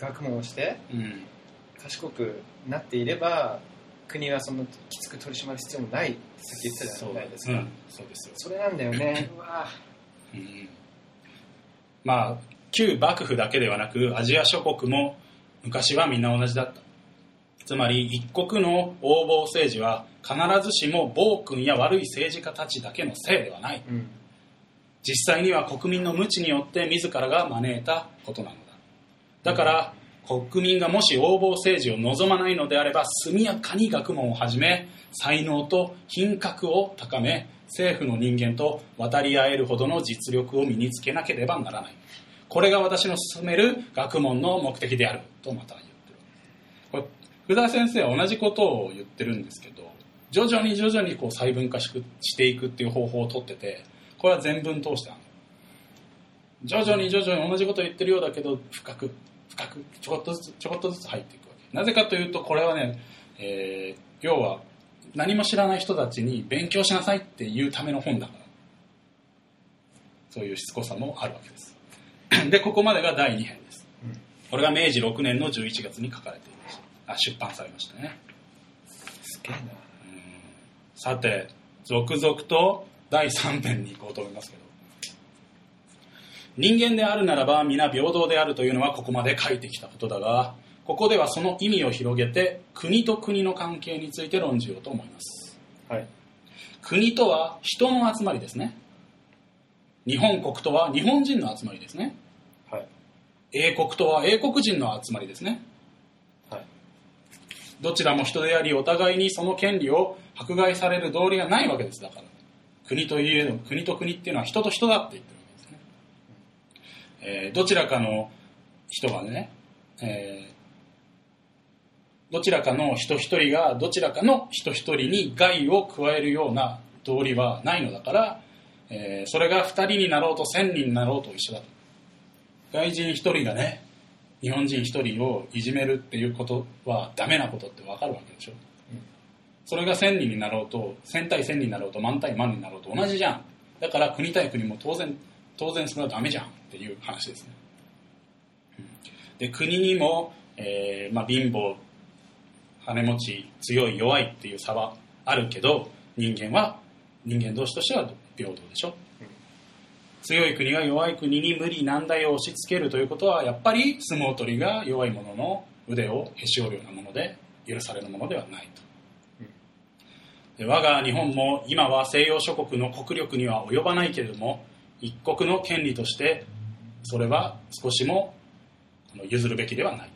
S3: 学問をして
S2: うん、
S3: 賢くなっていれば国はそのきつく取り締まる必要もないってさっき言ってたじゃないですか、
S2: う。ん、そうですよ。
S3: それなんだよね。う
S2: ん。まあ旧幕府だけではなくアジア諸国も昔はみんな同じだった。つまり一国の横暴政治は必ずしも暴君や悪い政治家たちだけのせいではない。
S3: うん。
S2: 実際には国民の無知によって自らが招いたことなのだだから国民がもし横暴政治を望まないのであれば速やかに学問を始め才能と品格を高め政府の人間と渡り合えるほどの実力を身につけなければならない。これが私の進める学問の目的であるとまた言ってる。これ福田先生は同じことを言ってるんですけど徐々に徐々にこう細分化していくっていう方法をとっててこれは全文通してある徐々に徐々に同じことを言ってるようだけど深くちょこっとずつちょこっとずつ入っていくわけ。なぜかというとこれはね、えー要は何も知らない人たちに勉強しなさいっていうための本だから。そういうしつこさもあるわけです。でここまでが第2編です、
S3: うん
S2: これが明治6年の11月に書かれていました。あ出版されましたね。
S3: すげえな。
S2: さて続々と第3編に行こうと思いますけど人間であるならば皆平等であるというのはここまで書いてきたことだがここではその意味を広げて国と国の関係について論じようと思います。
S3: はい。
S2: 国とは人の集まりですね。日本国とは日本人の集まりですね。
S3: はい。
S2: 英国とは英国人の集まりですね。
S3: はい。
S2: どちらも人でありお互いにその権利を迫害される道理がないわけです。だから国といえど国と国っていうのは人と人だって言ってるえーどちらかの人がね、えーどちらかの人一人がどちらかの人一人に害を加えるような道理はないのだから、えーそれが二人になろうと千人になろうと一緒だと。外人一人がね日本人一人をいじめるっていうことはダメなことってわかるわけでしょ、それが1000人になろうと1000対1000になろうと万対万になろうと同じじゃん。だから国対国も当然当然それはダメじゃん。っていう話ですね、で国にも、えーまあ、貧乏金持ち強い弱いっていう差はあるけど人間は人間同士としては平等でしょ、強い国が弱い国に無理難題を押し付けるということはやっぱり相撲取りが弱い者の腕をへし折るようなもので許されるものではないと、で我が日本も今は西洋諸国の国力には及ばないけれども一国の権利としてそれは少しも譲るべきではない。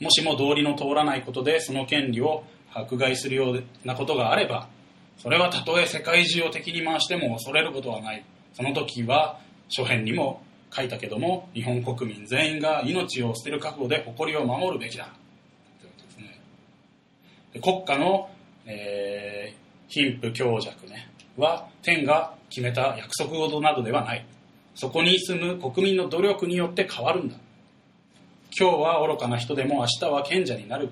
S2: もしも道理の通らないことでその権利を迫害するようなことがあればそれはたとえ世界中を敵に回しても恐れることはない。その時は書編にも書いたけども日本国民全員が命を捨てる覚悟で誇りを守るべきだ。ということですね。で国家の、えー貧富強弱ねは天が決めた約束事などではない。そこに住む国民の努力によって変わるんだ。今日は愚かな人でも明日は賢者になる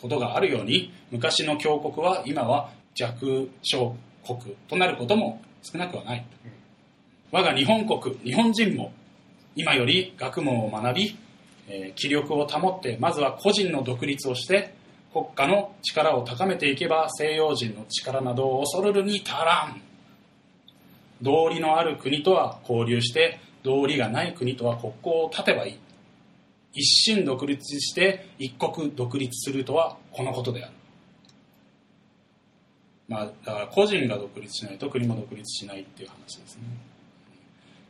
S2: ことがあるように昔の強国は今は弱小国となることも少なくはない。我が日本国日本人も今より学問を学び、えー気力を保ってまずは個人の独立をして国家の力を高めていけば西洋人の力などを恐るるに足らん。道理のある国とは交流して道理がない国とは国交を断てばいい。一心独立して一国独立するとはこのことである。まあだから個人が独立しないと国も独立しないっていう話ですね。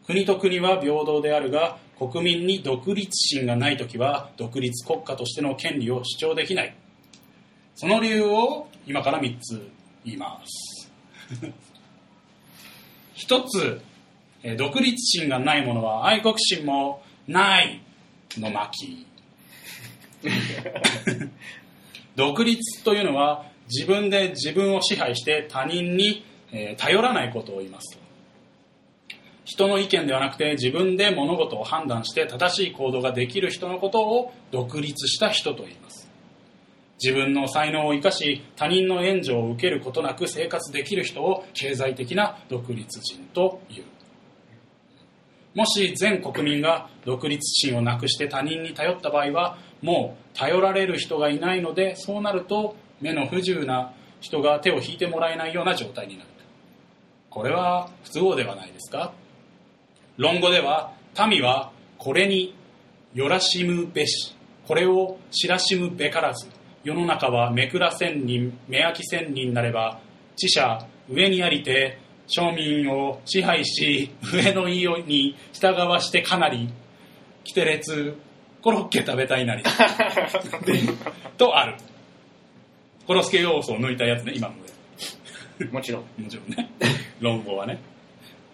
S2: 国と国は平等であるが国民に独立心がない時は独立国家としての権利を主張できない。その理由を今から3つ言います。一つえー独立心がない者は愛国心もないの巻。独立というのは自分で自分を支配して他人にえー頼らないことを言います。人の意見ではなくて自分で物事を判断して正しい行動ができる人のことを独立した人と言います。自分の才能を生かし他人の援助を受けることなく生活できる人を経済的な独立人というもし全国民が独立心をなくして他人に頼った場合はもう頼られる人がいないのでそうなると目の不自由な人が手を引いてもらえないような状態になる。これは不都合ではないですか論語では民はこれによらしむべしこれを知らしむべからず世の中はめくら千人目焼き千人なれば知者上にありて庶民を支配し上の意に従わしてかなりキテレツコロッケ食べたいなり とある。コロスケ要素を抜いたやつね今ので
S3: もちろん。
S2: もちろんね。論語はね。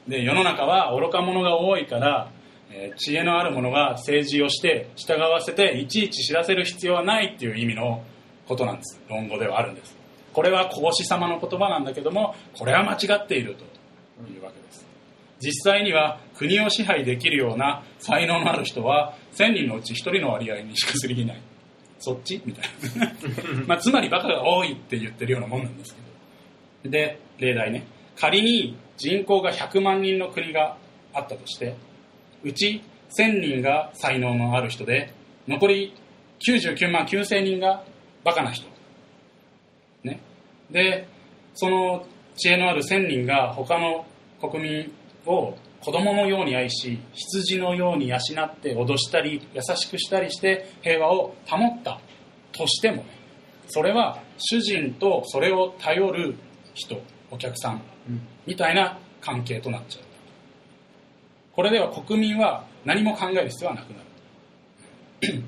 S2: で世の中は愚か者が多いから、えー知恵のある者が政治をして従わせていちいち知らせる必要はないっていう意味のことなんです。論語ではあるんです。これは孔子様の言葉なんだけどもこれは間違っているというわけです。実際には国を支配できるような才能のある人は1000人のうち1人の割合にしかすぎない。そっちみたいな。まあつまりバカが多いって言ってるようなもんなんですけど。で例題ね。仮に人口が100万人の国があったとしてうち1000人が才能のある人で残り99万9000人がバカな人。ね。でその知恵のある1000人が他の国民を子供のように愛し羊のように養って脅したり優しくしたりして平和を保ったとしてもねそれは主人とそれを頼る人お客さんみたいな関係となっちゃう。これでは国民は何も考える必要はなくなる。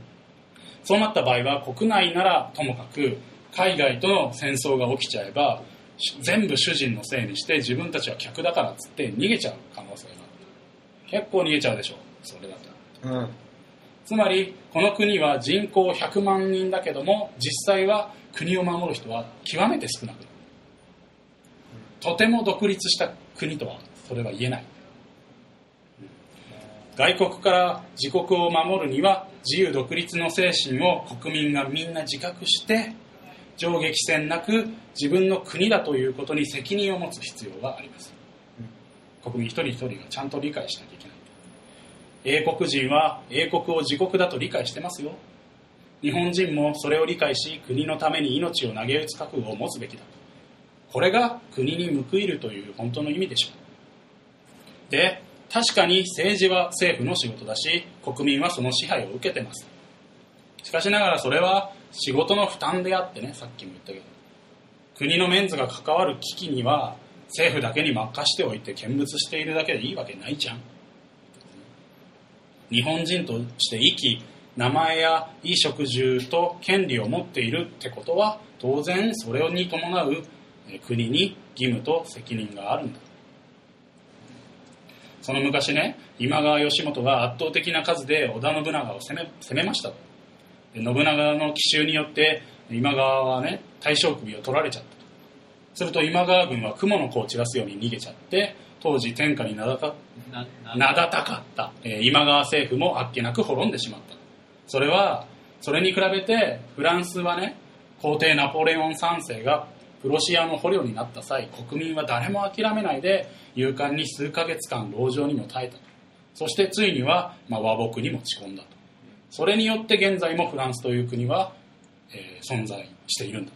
S2: そうなった場合は国内ならともかく海外との戦争が起きちゃえばし全部主人のせいにして自分たちは客だからっつって逃げちゃう可能性がある。結構逃げちゃうでしょそれだと
S3: うん。
S2: つまりこの国は人口100万人だけども実際は国を守る人は極めて少なくとても独立した国とはそれは言えない。外国から自国を守るには自由独立の精神を国民がみんな自覚して上下戦なく自分の国だということに責任を持つ必要があります。国民一人一人がちゃんと理解しなきゃいけない。英国人は英国を自国だと理解してますよ。日本人もそれを理解し国のために命を投げ打つ覚悟を持つべきだと。これが国に報いるという本当の意味でしょう。で確かに政治は政府の仕事だし国民はその支配を受けてます。しかしながらそれは仕事の負担であってねさっきも言ったけど。国のメンズが関わる危機には政府だけに任しておいて見物しているだけでいいわけないじゃん。日本人として生き名前や衣食住と権利を持っているってことは当然それに伴う国に義務と責任があるんだ。その昔ね今川義元が圧倒的な数で織田信長を攻め攻めました信長の奇襲によって今川はね大将首を取られちゃったと。すると今川軍は雲の子を散らすように逃げちゃって当時天下に名高
S4: な
S2: 名高かった、えー今川政府もあっけなく滅んでしまった。それはそれに比べてフランスはね皇帝ナポレオン3世がプロシアの捕虜になった際国民は誰も諦めないで勇敢に数ヶ月間籠城にも耐えたと。そしてついには、まあ、和睦に持ち込んだと。それによって現在もフランスという国は、えー存在しているんだ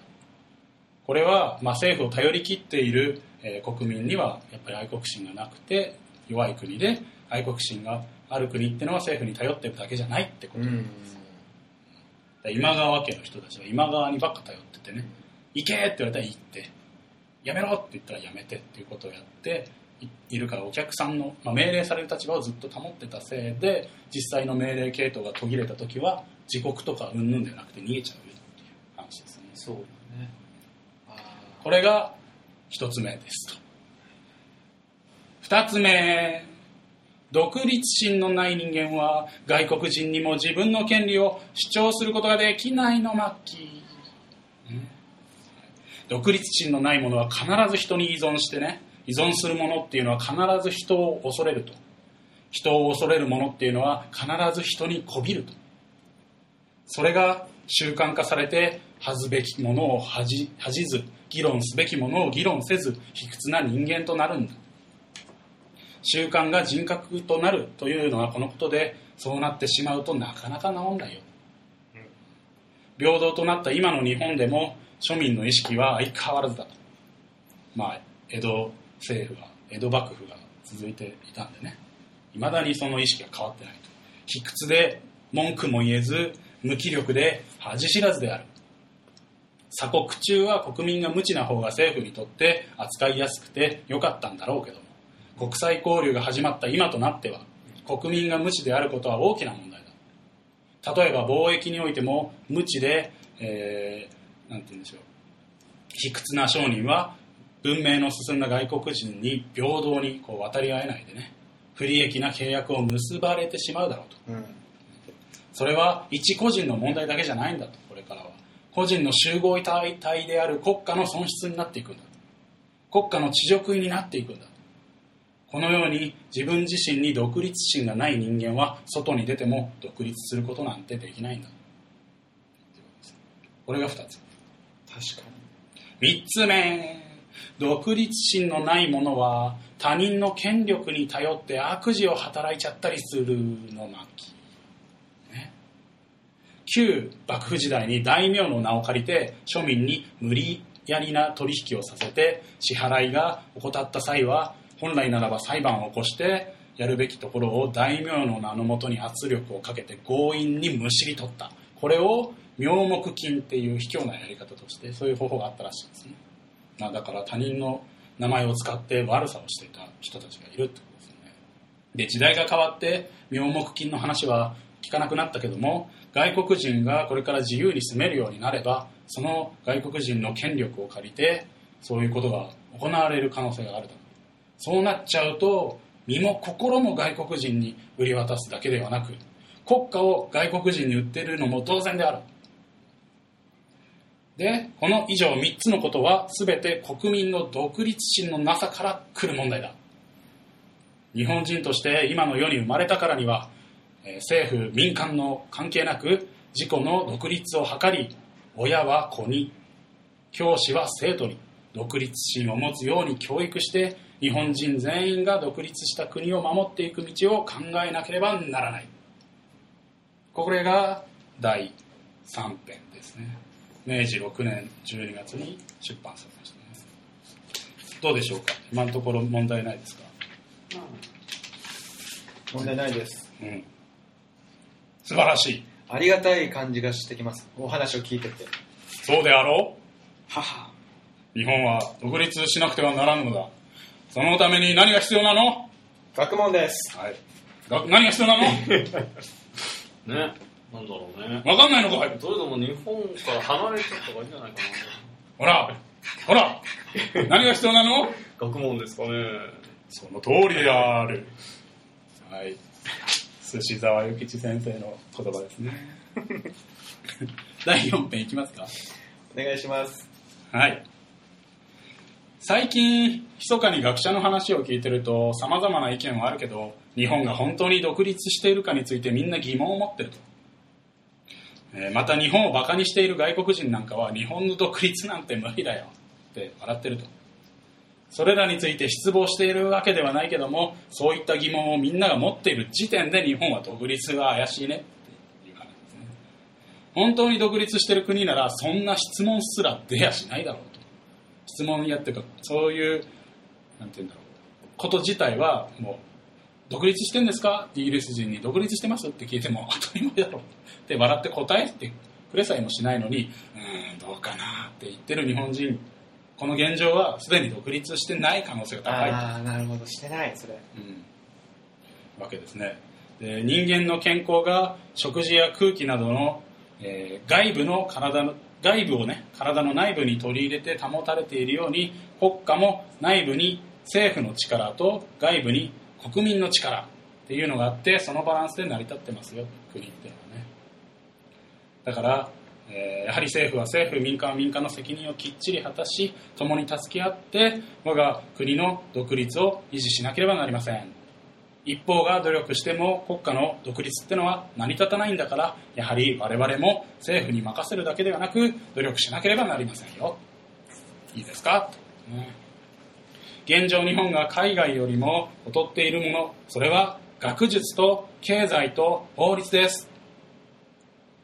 S2: これは、まあ、政府を頼り切っている、えー国民にはやっぱり愛国心がなくて弱い国で愛国心がある国ってのは政府に頼ってるだけじゃないってこと、
S3: うん。
S2: 今川家の人たちは今川にばっか頼っててね行け！って言われたら行って。やめろ！って言ったらやめてっていうことをやっていいるからお客さんの、まあ、命令される立場をずっと保ってたせいで実際の命令系統が途切れた時は自国とか云々ではなくて逃げちゃうよっていう話ですね。
S4: そうだね。
S2: これが一つ目ですと。二つ目。独立心のない人間は外国人にも自分の権利を主張することができないの末期、ね独立心のない者は必ず人に依存してね依存する者っていうのは必ず人を恐れると。人を恐れる者っていうのは必ず人にこびると。それが習慣化されて恥ずべきものを恥じず議論すべきものを議論せず卑屈な人間となるんだ。習慣が人格となるというのはこのことでそうなってしまうとなかなか治んないよ。平等となった今の日本でも庶民の意識は相変わらずだ。まあ江戸政府が江戸幕府が続いていたんでね。いまだにその意識が変わってないと。卑屈で文句も言えず無気力で恥知らずである。鎖国中は国民が無知な方が政府にとって扱いやすくてよかったんだろうけども。国際交流が始まった今となっては国民が無知であることは大きな問題だ。例えば貿易においても無知で、えーなんて言うんでしょう。卑屈な商人は文明の進んだ外国人に平等にこう渡り合えないでね。不利益な契約を結ばれてしまうだろうと。
S3: うん。
S2: それは一個人の問題だけじゃないんだと。これからは。個人の集合体体である国家の損失になっていくんだ国家の恥辱になっていくんだこのように自分自身に独立心がない人間は外に出ても独立することなんてできないんだこれが2つ
S3: 確かに。
S2: 3つ目。独立心のない者は他人の権力に頼って悪事を働いちゃったりするの巻、ね、旧幕府時代に大名の名を借りて庶民に無理やりな取引をさせて支払いが怠った際は本来ならば裁判を起こしてやるべきところを大名の名のもとに圧力をかけて強引にむしり取った。これを名目金っていう卑怯なやり方としてそういう方法があったらしいですね、まあ、だから他人の名前を使って悪さをしていた人たちがいるってことですよね。で時代が変わって名目金の話は聞かなくなったけども外国人がこれから自由に住めるようになればその外国人の権力を借りてそういうことが行われる可能性があるだろう。そうなっちゃうと身も心も外国人に売り渡すだけではなく国家を外国人に売ってるのも当然である。でこの以上3つのことは全て国民の独立心のなさから来る問題だ。日本人として今の世に生まれたからには政府民間の関係なく自己の独立を図り親は子に教師は生徒に独立心を持つように教育して日本人全員が独立した国を守っていく道を考えなければならない。これが第3編ですね。明治6年12月に出版されましたね。どうでしょうか？今のところ問題ないですか？
S3: 問題ないです。
S2: うん。素晴らしい。
S3: ありがたい感じがしてきます。お話を聞いてて。
S2: そうであろ
S3: 母
S2: う日本は独立しなくてはならぬのだ。そのために何が必要なの？
S3: 学問です。
S2: はい。が何が必要なの？
S4: ね。なんだろうね。
S2: わかんないのかい
S4: それとも日本から離れちゃった方がいいんじゃないか
S2: ほらほら何が必要なの？
S4: な。学問ですかね。
S2: その通りである。はい。寿司沢諭吉先生の言葉ですね。第4編いきますか？
S3: お願いします。
S2: はい。最近、密かに学者の話を聞いてると、様々な意見はあるけど、日本が本当に独立しているかについてみんな疑問を持ってると。また日本を馬鹿にしている外国人なんかは、日本の独立なんて無理だよって笑ってると。それらについて失望しているわけではないけども、そういった疑問をみんなが持っている時点で日本は独立は怪しいねっていう話ですね。本当に独立してる国なら、そんな質問すら出やしないだろうと。質問やっていうか、そういう、なんて言うんだろう、こと自体はもう、独立してんですか？イギリス人に独立してますって聞いても 当たり前だろうって笑って答えてくれさえもしないのに、うーん、どうかなって言ってる日本人、この現状はすでに独立してない可能性が高いと。
S3: ああ、なるほど。してない、それ。
S2: うん、わけですねで人間の健康が食事や空気などの、えー外部の体の外部をね体の内部に取り入れて保たれているように国家も内部に政府の力と外部に国民の力っていうのがあってそのバランスで成り立ってますよ国っていうのはね。だから、えーやはり政府は政府民間は民間の責任をきっちり果たし共に助け合って我が国の独立を維持しなければなりません。一方が努力しても国家の独立ってのは成り立たないんだからやはり我々も政府に任せるだけではなく努力しなければなりませんよ。いいですか、ね。現状日本が海外よりも劣っているものそれは学術と経済と法律です。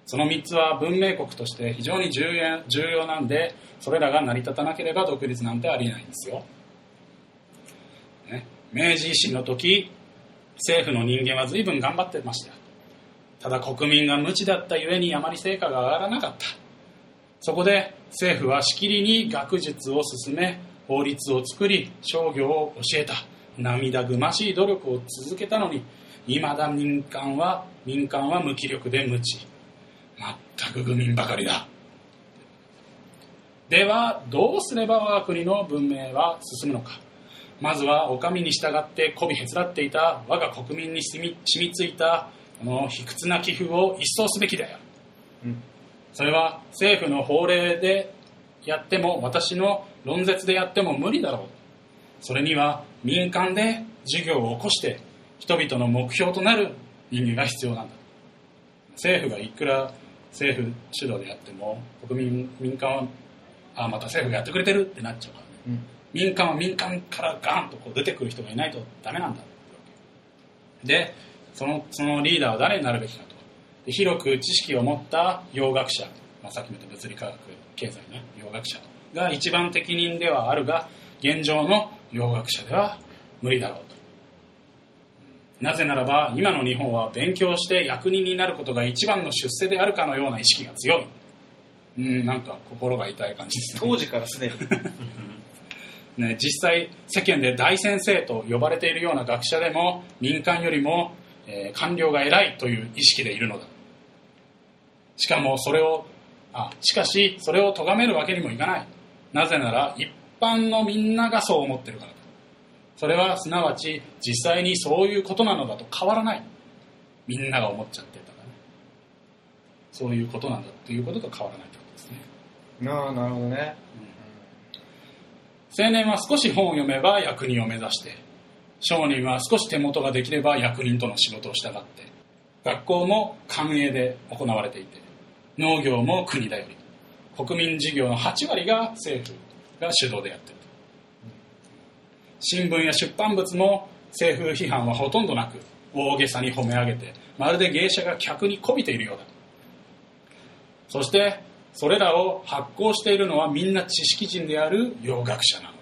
S2: その3つは文明国として非常に重要重要なんでそれらが成り立たなければ独立なんてありえないんですよ、ね、明治維新の時政府の人間は随分頑張ってました。ただ国民が無知だったゆえにあまり成果が上がらなかった。そこで政府はしきりに学術を進め法律を作り商業を教えた。涙ぐましい努力を続けたのに未だ民間は民間は無気力で無知。全く愚民ばかりだ。ではどうすれば我が国の文明は進むのか。まずはお上に従って媚びへつらっていた我が国民に染み染みついたこの卑屈な寄付を一掃すべきだよ、
S3: うん。
S2: それは政府の法令でやっても私の論説でやっても無理だろう。それには民間で事業を起こして人々の目標となる人間が必要なんだ。政府がいくら政府主導でやっても国民民間はあまた政府がやってくれてるってなっちゃうからね。
S3: うん。
S2: 民間は民間からガンとこう出てくる人がいないとダメなんだでそのそのリーダーは誰になるべきかと。で広く知識を持った洋学者、まあ、さっきも言った物理科学経済ね。洋学者が一番適任ではあるが現状の洋学者では無理だろうと。なぜならば今の日本は勉強して役人になることが一番の出世であるかのような意識が強い。うん。なんか心が痛い感じですね。
S3: 当時からすでに。
S2: ね、実際世間で大先生と呼ばれているような学者でも民間よりも、えー官僚が偉いという意識でいるのだ。しかもそれをあしかしそれを咎めるわけにもいかないなぜなら一般のみんながそう思ってるからだ。それはすなわち実際にそういうことなのだと変わらない。みんなが思っちゃってたからね。そういうことなんだということと変わらないってことですね。
S3: なあ、なるほどね。
S2: 青年は少し本を読めば役人を目指して商人は少し手元ができれば役人との仕事を従って学校も官営で行われていて農業も国だより国民事業の8割が政府が主導でやってる新聞や出版物も政府批判はほとんどなく大げさに褒め上げてまるで芸者が客に媚びているようだそしてそれらを発行しているのはみんな知識人である洋学者なのだ。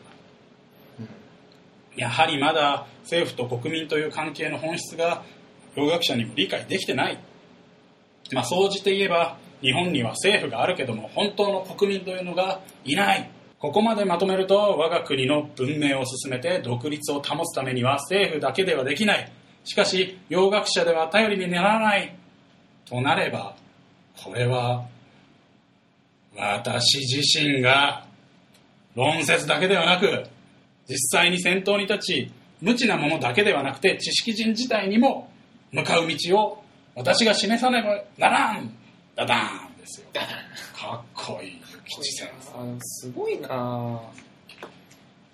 S2: やはりまだ政府と国民という関係の本質が洋学者にも理解できてない。まあ総じて言えば日本には政府があるけども本当の国民というのがいない。ここまでまとめると我が国の文明を進めて独立を保つためには政府だけではできない。しかし洋学者では頼りにならない。となればこれは私自身が論説だけではなく実際に先頭に立ち無知なものだけではなくて知識人自体にも向かう道を私が示さねばならん。ダダーンですよ。かっこいい諭吉先生
S3: あのすごいな。ぁ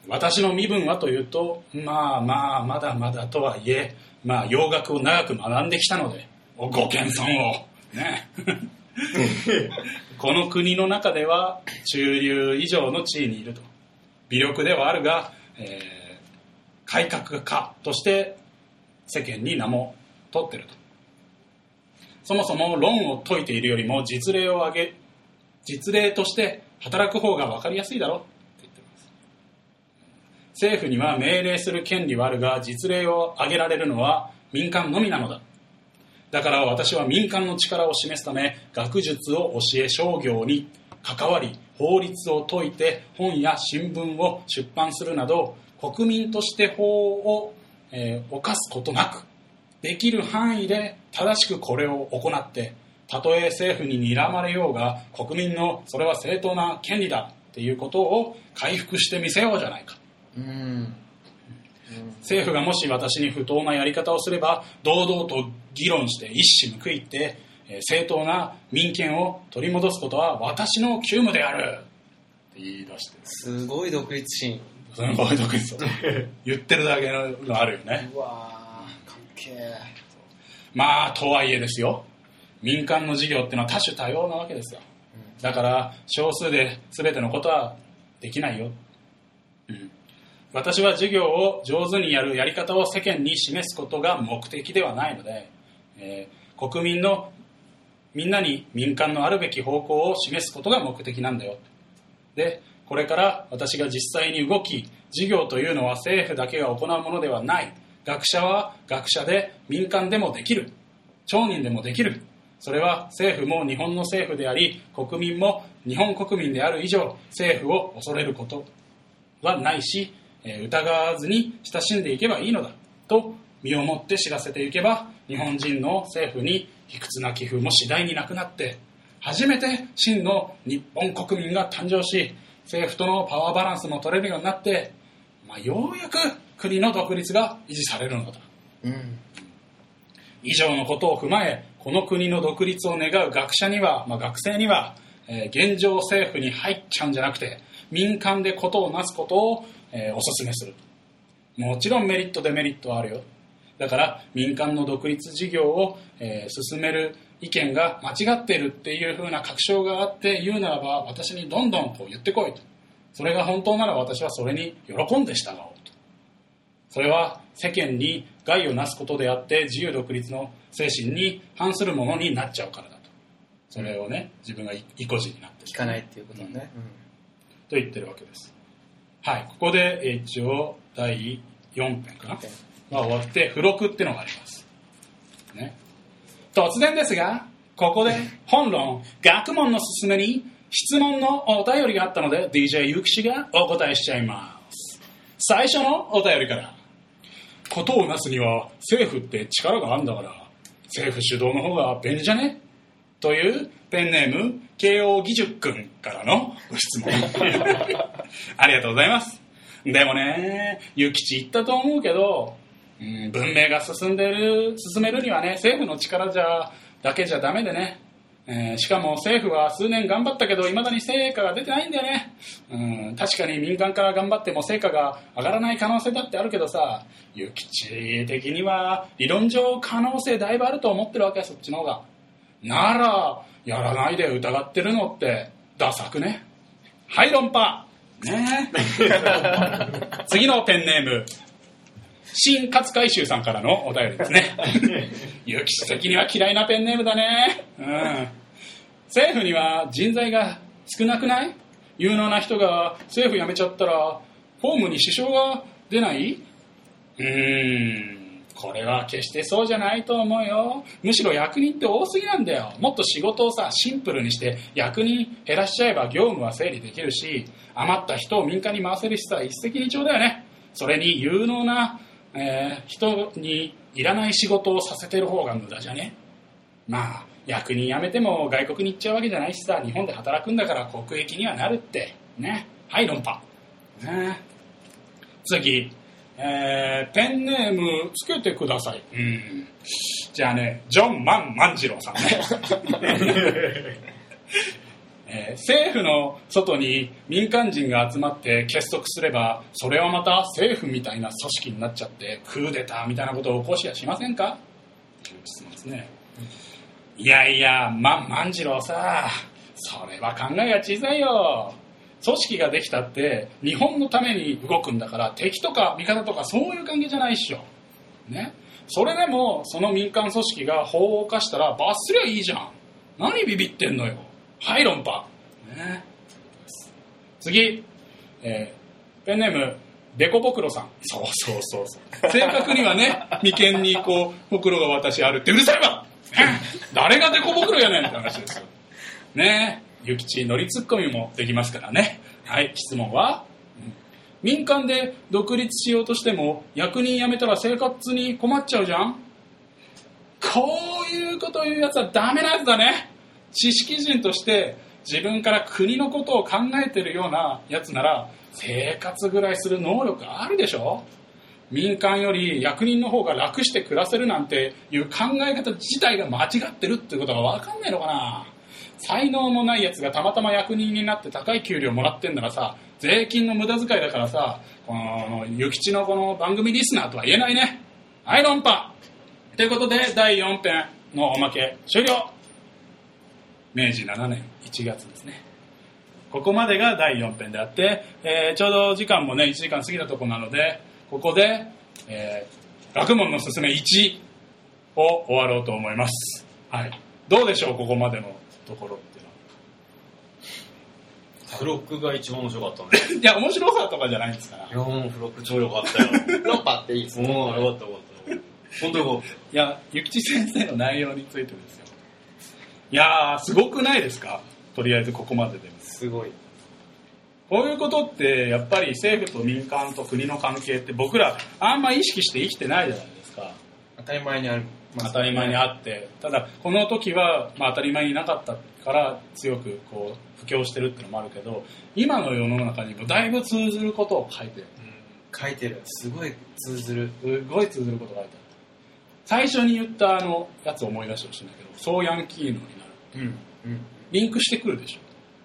S2: 私の身分はというとまあまあまだまだとはいえまあ洋楽を長く学んできたのでおご謙遜を。ね。この国の中では中流以上の地位にいると。微力ではあるが、えー改革家として世間に名も取ってるとそもそも論を解いているよりも実例を挙げ実例として働く方が分かりやすいだろって言ってます。政府には命令する権利はあるが実例を挙げられるのは民間のみなのだ。だから私は民間の力を示すため学術を教え商業に関わり法律を説いて本や新聞を出版するなど国民として法を、えー犯すことなくできる範囲で正しくこれを行ってたとえ政府に睨まれようが国民のそれは正当な権利だっていうことを回復してみせようじゃないか。
S3: うん。
S2: 政府がもし私に不当なやり方をすれば堂々と議論して一矢報いてえー正当な民権を取り戻すことは私の急務である。って言い出して。
S3: すごい独立心。
S2: すごい独立を 言ってるだけのあるよね。
S3: うわ
S2: まあとはいえですよ。民間の事業ってのは多種多様なわけですよ。だから少数で全てのことはできないよ、うん、私は授業を上手にやるやり方を世間に示すことが目的ではないので、えー国民のみんなに民間のあるべき方向を示すことが目的なんだよ。でこれから私が実際に動き事業というのは政府だけが行うものではない。学者は学者で民間でもできる。町人でもできる。それは政府も日本の政府であり国民も日本国民である以上政府を恐れることはないし、疑わずに親しんでいけばいいのだ。と身をもって知らせていけば日本人の政府に卑屈な寄付も次第になくなって初めて真の日本国民が誕生し政府とのパワーバランスも取れるようになって、まあ、ようやく国の独立が維持されるのだ。
S3: うん。
S2: 以上のことを踏まえこの国の独立を願う学者には、まあ、学生には、えー現状政府に入っちゃうんじゃなくて民間でことをなすことを、えーお勧めする。もちろんメリットデメリットはあるよ。だから民間の独立事業を、えー進める意見が間違っているっていう風な確証があって言うならば私にどんどんこう言ってこいと。それが本当なら私はそれに喜んで従おう。とそれは世間に害をなすことであって自由独立の精神に反するものになっちゃうからだと。それをね自分が意固地になって
S3: 聞かないっていうことね、
S2: と言ってるわけです。はい。ここでえー一応第4編かな。が終わって付録ってのがあります。ね。突然ですがここで本論学問の進めに質問のお便りがあったので DJ ゆきしがお答えしちゃいます。最初のお便りからことをなすには政府って力があるんだから政府主導の方が便利じゃね？というペンネーム慶応義塾君からのご質問。ありがとうございます。でもね諭吉言ったと思うけど、うん、文明が進んでる進めるにはね政府の力じゃだけじゃダメでね。えーしかも政府は数年頑張ったけどいまだに成果が出てないんだよね、うん、確かに民間から頑張っても成果が上がらない可能性だってあるけどさ諭吉的には理論上可能性だいぶあると思ってるわけそっちの方が。ならやらないで疑ってるのってダサくね。はい論破。ね。次のペンネーム。新勝海舟さんからのお便りですね。有機的には嫌いなペンネームだね。うん政府には人材が少なくない？有能な人が政府辞めちゃったらフォームに支障が出ない？うーんこれは決してそうじゃないと思うよ。むしろ役人って多すぎなんだよ。もっと仕事をさシンプルにして役人減らしちゃえば業務は整理できるし余った人を民間に回せるしさ一石二鳥だよね。それに有能なえー人にいらない仕事をさせてる方が無駄じゃね？まあ役人辞めても外国に行っちゃうわけじゃないしさ日本で働くんだから国益にはなるって。ね。はい論破。ね。次。えーペンネームつけてください。うん。じゃあねジョン・マン万次郎さんね。えー政府の外に民間人が集まって結束すればそれはまた政府みたいな組織になっちゃってクーデターみたいなことを起こしやしませんか？という質問ですねいやいや、ま、万次郎さ、それは考えが小さいよ。組織ができたって、日本のために動くんだから、敵とか味方とかそういう関係じゃないっしょ。ね。それでも、その民間組織が法を犯したら罰すりゃいいじゃん。何ビビってんのよ。はい、論破。ね。次、えーペンネーム、デコボクロさん。そうそうそうそう。正確にはね、眉間にこう、ほくろが私あるってうるさいわ 誰がデコボクロやねんって話ですよ。ねえ、諭吉乗りツッコミもできますからね。はい、質問は？うん民間で独立しようとしても役人辞めたら生活に困っちゃうじゃんこういうこと言うやつはダメなやつだね。知識人として自分から国のことを考えてるようなやつなら生活ぐらいする能力あるでしょ民間より役人の方が楽して暮らせるなんていう考え方自体が間違ってるってことが分かんないのかな。才能もないやつがたまたま役人になって高い給料もらってんならさ税金の無駄遣いだからさこの諭吉のこの番組リスナーとは言えないね。はい論破。ということで第4編のおまけ終了。明治7年1月ですね。ここまでが第4編であって、えーちょうど時間もね1時間過ぎたとこなのでここで、えー学問のすすめ1を終わろうと思いますはいどうでしょうここまでのところっていうのは
S4: フロックが一番面白かったね。
S2: いや、面白さとかじゃないんですから。
S4: いや、もうフロック超良かったよ。
S3: 論破っていいですね。
S4: もう良かった良かった。本当よかっ
S2: いや、ゆきち先生の内容についてですよ。いやー、すごくないですか？とりあえずここまででも。
S3: すごい。
S2: こういうことって、やっぱり政府と民間と国の関係って僕らあんま意識して生きてないじゃないですか。
S3: 当たり前にある。
S2: 当たり前にあって。ただ、この時は、まあ、当たり前になかったから強くこう、布教してるっていうのもあるけど、今の世の中にもだいぶ通ずることを書いてる。
S3: 書いてる。すごい通ずる。
S2: すごい通ずることが書いてある。最初に言ったあのやつを思い出してほしいんだけど、そうヤンキーのになる。
S3: うん。うん。
S2: リンクしてくるでしょ。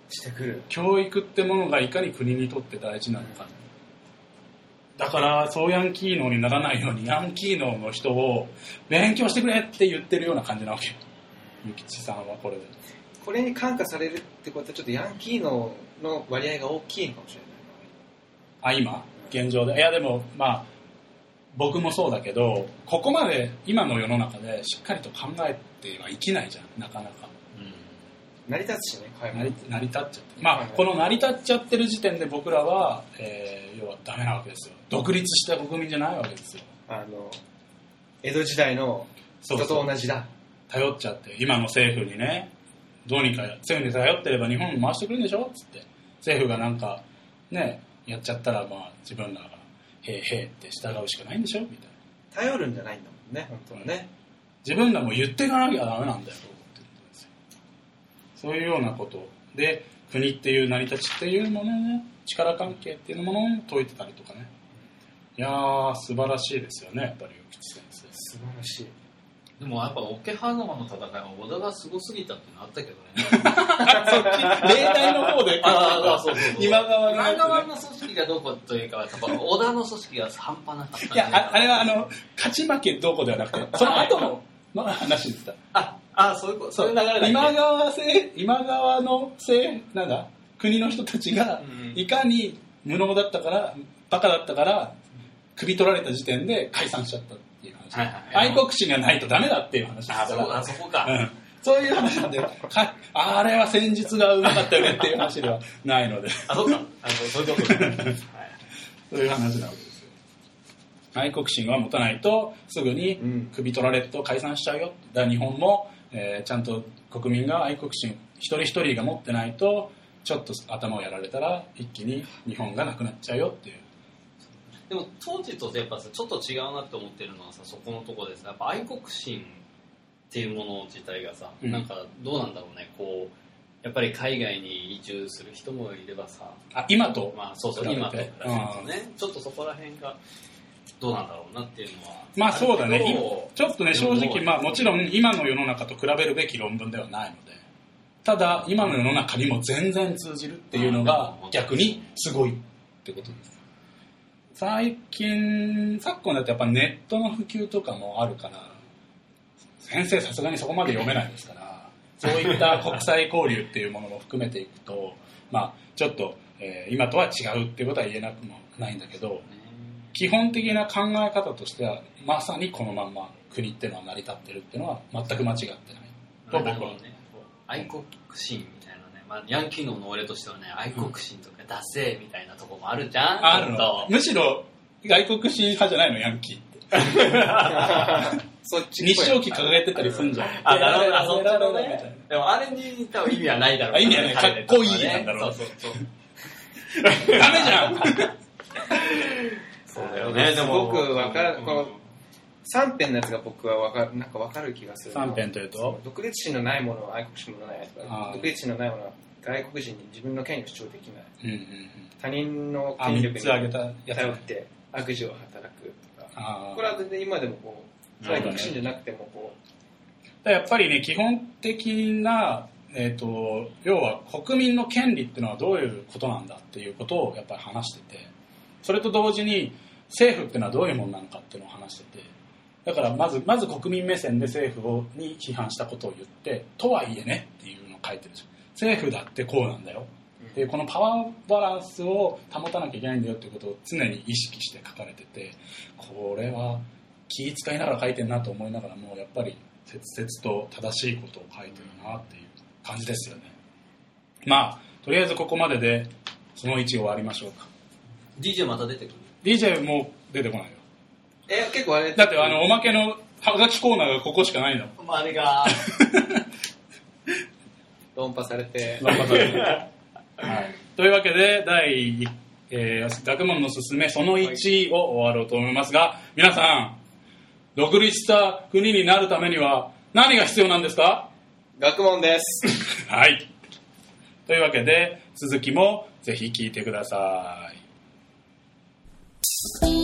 S3: してくる。
S2: 教育ってものがいかに国にとって大事なのか。だから、そうヤンキー脳にならないように、ヤンキー脳の人を勉強してくれって言ってるような感じなわけよ。ゆきちさんはこれで。
S3: これに感化されるってことは、ちょっとヤンキーのの割合が大きいのかもしれ
S2: あ、今現状で。いや、でも、まあ、僕もそうだけど、ここまで今の世の中でしっかりと考えては生きないじゃん、なかなか。
S3: 成り立つしね、会話
S2: 成り成り立っちゃって。まあこの成り立っちゃってる時点で僕らは、えー要はダメなわけですよ。独立した国民じゃないわけですよ。
S3: あの、江戸時代の人と同じだ。
S2: 頼っちゃって。今の政府にねどうにか政府に頼ってれば日本に回してくるんでしょ？っつって。政府がなんかねやっちゃったらまあ自分らが「へえへえ」って従うしかないんでしょ？みたいな。
S3: 頼るんじゃないんだもんね、本当はね。
S2: 自分らも言っていかなきゃダメなんだよと思ってるんですよそういうようなことで国っていう成り立ちっていうもののね力関係っていうものを解いてたりとかね。いやー素晴らしいですよねやっぱり与吉先生。
S3: 素晴らしい。
S4: でもやっぱ桶狭間の戦いは織田がすごすぎたってのあったけどね。
S2: 例題の方で。
S4: ああそうそうそう。
S2: 今川の。ね
S4: 今川の組織がどこというか、やっぱ織田の組織が半端なかったん
S2: いやああれはあの勝ち負けどうこうではなくてその後のの話でした。
S4: あ、あそういうこと、そう。いう流れだ
S2: 今川せ今川のせなんだ？国の人たちが
S4: うん。
S2: いかに無能だったからバカだったから首取られた時点で解散しちゃったっていう話、
S4: はいはいはい。
S2: 愛国心がないとダメだっていう話ですか
S4: あ、そこ、
S2: ら
S4: あそこか。
S2: うん。そういう話なんでかあれは戦術がうまかったよねっていう話ではないので。
S4: あ、そうか。あの、そういうことか。はい。
S2: そういう話なわけですよ。愛国心は持たないとすぐに
S3: うん。
S2: 首取られると解散しちゃうよだ日本も、えーちゃんと国民が愛国心一人一人が持ってないとちょっと頭をやられたら一気に日本がなくなっちゃうよっていう。
S4: でも当時とやっぱさちょっと違うなって思ってるのはさそこのところでさやっぱ愛国心っていうもの自体がさ、
S2: うん。
S4: なんかどうなんだろうね。こうやっぱり海外に移住する人もいればさ。
S2: あ今と
S4: まあそうそう今と比べるとね、ちょっとそこら辺がどうなんだろうなっていうのは。
S2: まあそうだね。ちょっとね正直まあもちろん今の世の中と比べるべき論文ではないので。ただ今の世の中にも全然通じるっていうのが逆にすごいってことです。最近昨今だとやっぱネットの普及とかもあるから先生さすがにそこまで読めないですからそういった国際交流っていうものも含めていくとまあちょっと、えー今とは違うっていうことは言えなくもないんだけど基本的な考え方としてはまさにこのまんま国っていうのは成り立ってるっていうのは全く間違ってない。と僕は。
S4: ね愛国心みたいなね、まあ、ヤンキーの能力としてはね愛国心とかダセーみたいなとこもあるじゃん
S2: あるの。むしろ外国人派じゃないのヤンキーって。
S3: そっち
S2: 日照旗掲げてたりすんじゃん。
S4: あ、なるほど、あ、そっちのね。でもあれに多分意味はないだろう
S2: あ意味はない。かっこいいなんだろう。
S4: そうそうそう。
S2: な ダメじゃん
S4: そうだよね、でも。
S3: 僕わかる
S4: うん。
S3: この3編のやつが僕はわかなんかわかる気がする
S2: 三編というと？
S3: 独立心のないものは愛国心のない
S2: あー。
S3: 独立心のないものは外国人に自分の権利を主張できない。
S2: うんうんうん。
S3: 他人の
S2: あ3
S3: 権力に
S2: つ挙げたやつ
S3: 頼って悪事を働くとか。これは全然今でもこう外国心じゃなくてもこ
S2: だからやっぱりね基本的な、えー、と要は国民の権利っていうのはどういうことなんだっていうことをやっぱり話しててそれと同時に政府っていうのはどういうものなのかっていうのを話しててだからまずまず国民目線で政府をに批判したことを言ってとはいえねっていうのを書いてるんですよ政府だってこうなんだよ。でこのパワーバランスを保たなきゃいけないんだよっていうことを常に意識して書かれててこれは気遣いながら書いてるなと思いながらもやっぱり切々と正しいことを書いてるなっていう感じですよね。まあとりあえずここまででその1終わりましょうか。
S4: DJ また出てくる。
S2: DJ もう出てこないよ
S3: うえ結構あれ
S2: だってあのおまけのはがきコーナーがここしかないの。
S4: まあ、あれが、
S3: 論破されて。
S2: 頑張って。はい、というわけで第、えー学問のすすめその1を終わろうと思いますが皆さん独立した国になるためには何が必要なんですか？
S3: 学問です。
S2: はい。というわけで続きもぜひ聞いてください Peace.